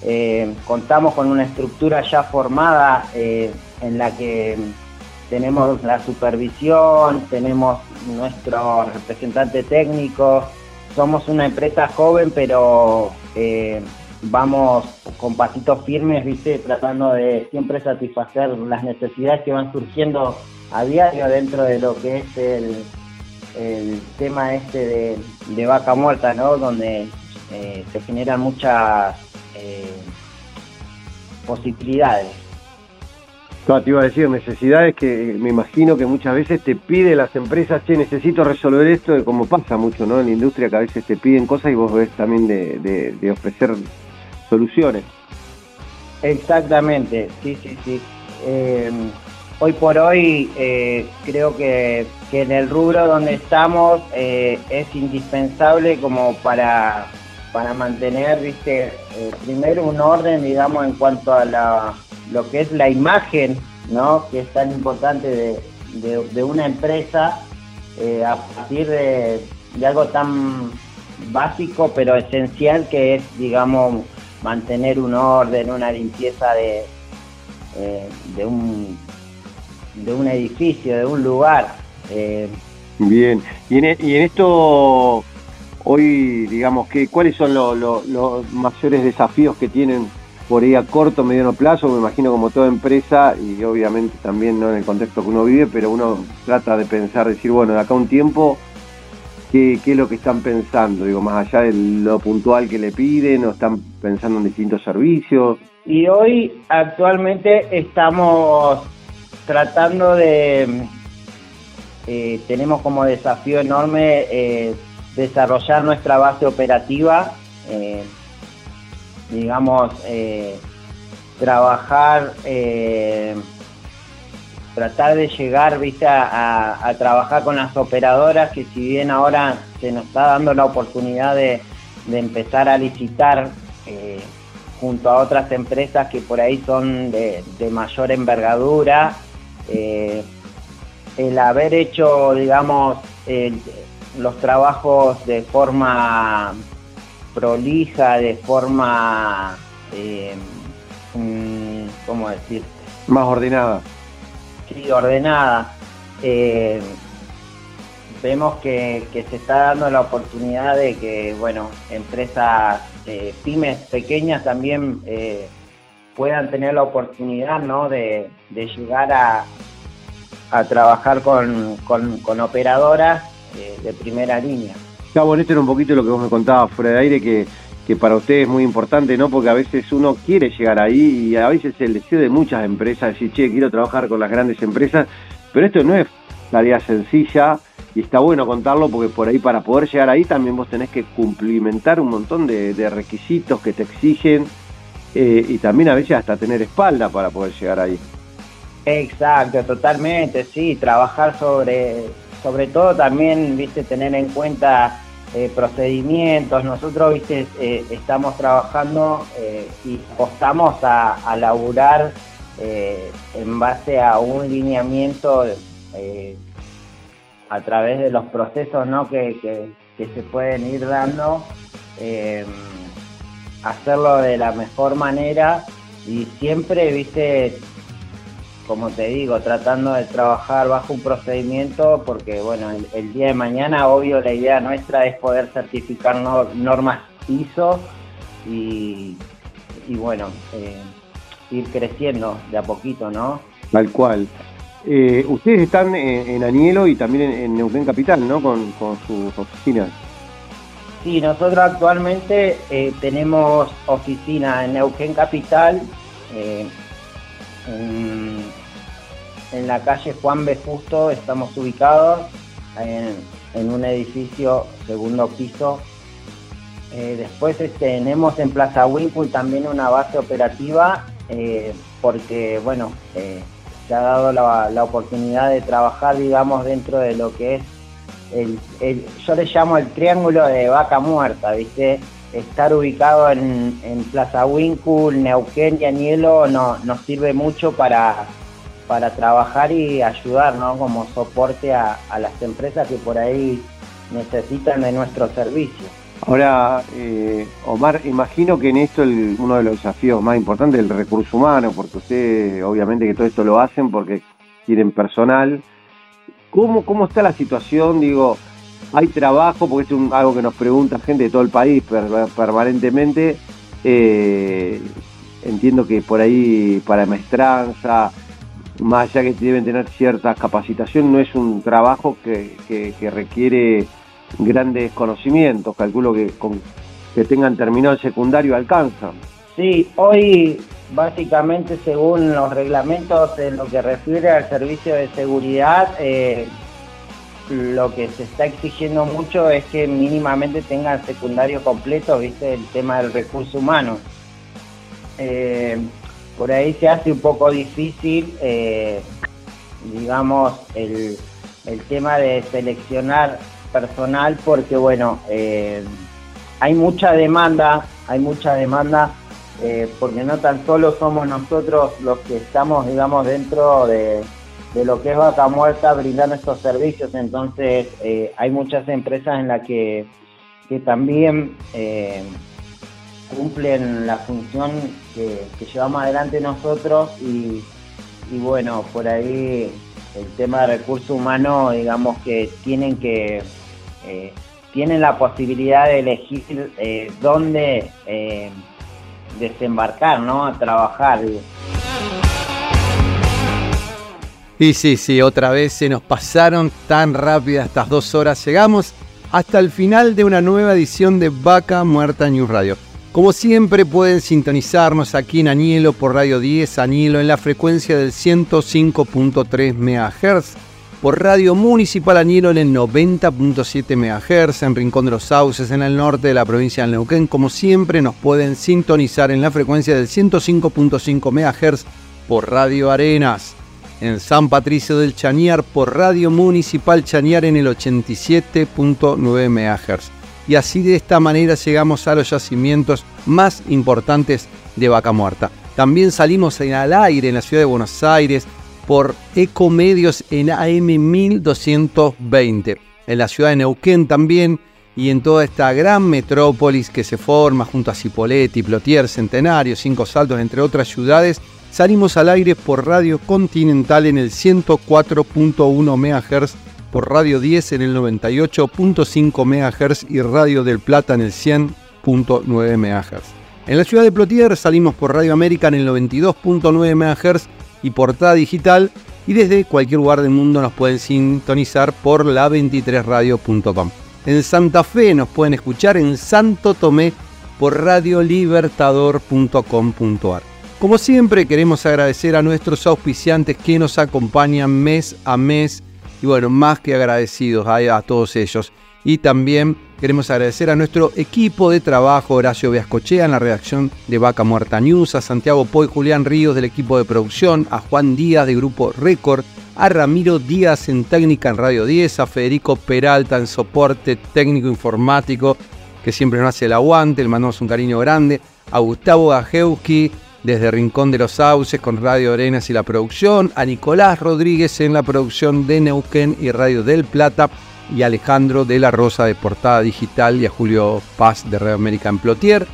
Eh, contamos con una estructura ya formada eh, en la que tenemos la supervisión, tenemos nuestro representante técnico, somos una empresa joven pero eh, vamos con pasitos firmes, ¿viste? tratando de siempre satisfacer las necesidades que van surgiendo a diario dentro de lo que es el, tema este de, vaca muerta, ¿no? donde se generan muchas eh, posibilidades. te iba a decir, necesidades que me imagino que muchas veces te piden las empresas, che, necesito resolver esto, como pasa mucho ¿no? en la industria, que a veces te piden cosas y vos ves también de, ofrecer soluciones. Exactamente, sí, sí, sí. Em, hoy por hoy eh, creo que, en el rubro donde estamos eh, es indispensable como para para mantener, viste, eh, primero un orden, digamos, en cuanto a la, lo que es la imagen, ¿no? Que es tan importante de, una empresa a partir de, algo tan básico pero esencial que es, digamos, mantener un orden, una limpieza de, eh, de, un, de un edificio, de un lugar. Bien, y en, y en esto Hoy, digamos, que ¿cuáles son los mayores desafíos que tienen por ahí a corto, mediano plazo? Me imagino como toda empresa y obviamente también no en el contexto que uno vive, pero uno trata de pensar, decir, bueno, de acá un tiempo, ¿qué, es lo que están pensando? Digo, más allá de lo puntual que le piden o están pensando en distintos servicios. Y hoy actualmente estamos tratando de, eh, tenemos como desafío enorme eh, desarrollar nuestra base operativa, eh, digamos, trabajar, tratar de llegar ¿viste? A, trabajar con las operadoras, que si bien ahora se nos está dando la oportunidad de, empezar a licitar junto a otras empresas que por ahí son de, mayor envergadura, el haber hecho, digamos, los trabajos de forma prolija, de forma, eh, mm, ¿cómo decir? Más ordenada. Sí, ordenada. Eh, vemos que, se está dando la oportunidad de que, bueno, empresas, eh, pymes pequeñas también eh, puedan tener la oportunidad, ¿no? De, llegar a, trabajar con, con operadoras de primera línea. Cabo, esto era un poquito lo que vos me contabas fuera de aire, que, que para usted es muy importante, ¿no? Porque a veces uno quiere llegar ahí y a veces el deseo de muchas empresas, decir, che, quiero trabajar con las grandes empresas, pero esto no es tarea sencilla y está bueno contarlo porque por ahí para poder llegar ahí también vos tenés que cumplimentar un montón de, requisitos que te exigen eh, y también a veces hasta tener espalda para poder llegar ahí. Exacto, totalmente, sí, trabajar sobre sobre todo también, viste, tener en cuenta eh, procedimientos. Nosotros, viste, eh, estamos trabajando eh, y apostamos a, a laburar en base a un lineamiento a través de los procesos ¿no? que, se pueden ir dando hacerlo de la mejor manera y siempre, viste, como te digo, tratando de trabajar bajo un procedimiento porque, bueno, el, día de mañana, obvio, la idea nuestra es poder certificar normas ISO y, bueno, eh, ir creciendo de a poquito, ¿no? Tal cual. Eh, ustedes están en, Anielo y también en, Neuquén Capital, ¿no? Con, sus oficinas. Sí, nosotros actualmente eh, tenemos oficina en Neuquén Capital, en, en la calle Juan B. Justo estamos ubicados en, un edificio segundo piso. Eh, después este, tenemos en Plaza Winkle también una base operativa eh, porque, bueno, eh, se ha dado la, oportunidad de trabajar, digamos, dentro de lo que es el, yo le llamo el triángulo de vaca muerta, ¿viste? Estar ubicado en, Plaza Winkle, Neuquén y Anielo no, nos sirve mucho para para trabajar y ayudar ¿no? como soporte a, las empresas que por ahí necesitan de nuestro servicio. Ahora, eh, Omar, imagino que en esto uno de los desafíos más importantes es el recurso humano, porque ustedes obviamente que todo esto lo hacen porque tienen personal. ¿Cómo, cómo está la situación? Digo, hay trabajo, porque es algo que nos pregunta gente de todo el país permanentemente. Eh, entiendo que por ahí para maestranza, más allá que deben tener cierta capacitación, no es un trabajo que, requiere grandes conocimientos, calculo que con que tengan terminado el secundario alcanzan. Sí, hoy básicamente según los reglamentos en lo que refiere al servicio de seguridad, eh, lo que se está exigiendo mucho es que mínimamente tengan secundario completo, viste, el tema del recurso humano. Eh, por ahí se hace un poco difícil, eh, digamos, el, tema de seleccionar personal porque, bueno, eh, hay mucha demanda, hay mucha demanda, eh, porque no tan solo somos nosotros los que estamos, digamos, dentro de, lo que es Vaca Muerta brindando estos servicios, entonces hay muchas empresas en las que, que también cumplen la función que, llevamos adelante nosotros y, bueno, por ahí el tema de recursos humanos, digamos que tienen que eh, tienen la posibilidad de elegir eh, dónde eh, desembarcar, ¿no? A trabajar. Y sí, sí, otra vez se nos pasaron tan rápidas estas dos horas. Llegamos hasta el final de una nueva edición de Vaca Muerta News Radio. Como siempre pueden sintonizarnos aquí en Anielo por Radio 10 Anielo en la frecuencia del 105.3 MHz, por Radio Municipal Anielo en el 90.7 MHz, en Rincón de los Sauces en el norte de la provincia de Neuquén. Como siempre nos pueden sintonizar en la frecuencia del 105.5 MHz por Radio Arenas, en San Patricio del Chañar por Radio Municipal Chañar en el 87.9 MHz y así de esta manera llegamos a los yacimientos más importantes de Vaca Muerta. También salimos al aire en la ciudad de Buenos Aires por Ecomedios en AM 1220, en la ciudad de Neuquén también y en toda esta gran metrópolis que se forma junto a Cipolletti, Plotier, Centenario, Cinco Saltos, entre otras ciudades, salimos al aire por Radio Continental en el 104.1 MHz por Radio 10 en el 98.5 MHz y Radio del Plata en el 100.9 MHz. En la ciudad de Plotier salimos por Radio América en el 92.9 MHz y portada digital y desde cualquier lugar del mundo nos pueden sintonizar por la23radio.com. En Santa Fe nos pueden escuchar en Santo Tomé por radiolibertador.com.ar. Como siempre queremos agradecer a nuestros auspiciantes que nos acompañan mes a mes y bueno, más que agradecidos a, todos ellos. Y también queremos agradecer a nuestro equipo de trabajo, Horacio Viascochea en la redacción de Vaca Muerta News, a Santiago Poy, Julián Ríos del equipo de producción, a Juan Díaz de Grupo Récord, a Ramiro Díaz en técnica en Radio 10, a Federico Peralta en soporte técnico informático, que siempre nos hace el aguante, le mandamos un cariño grande, a Gustavo Gajewski desde Rincón de los Sauces con Radio Arenas y la producción, a Nicolás Rodríguez en la producción de Neuquén y Radio del Plata, y a Alejandro de la Rosa de Portada Digital y a Julio Paz de Radio América en Plotier,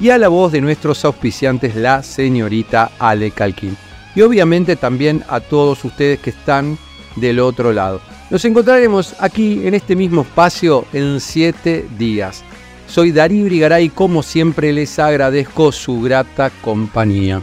y a la voz de nuestros auspiciantes, la señorita Ale Calquín. Y obviamente también a todos ustedes que están del otro lado. Nos encontraremos aquí en este mismo espacio en 7 días. Soy Darí Brigaray, como siempre les agradezco su grata compañía.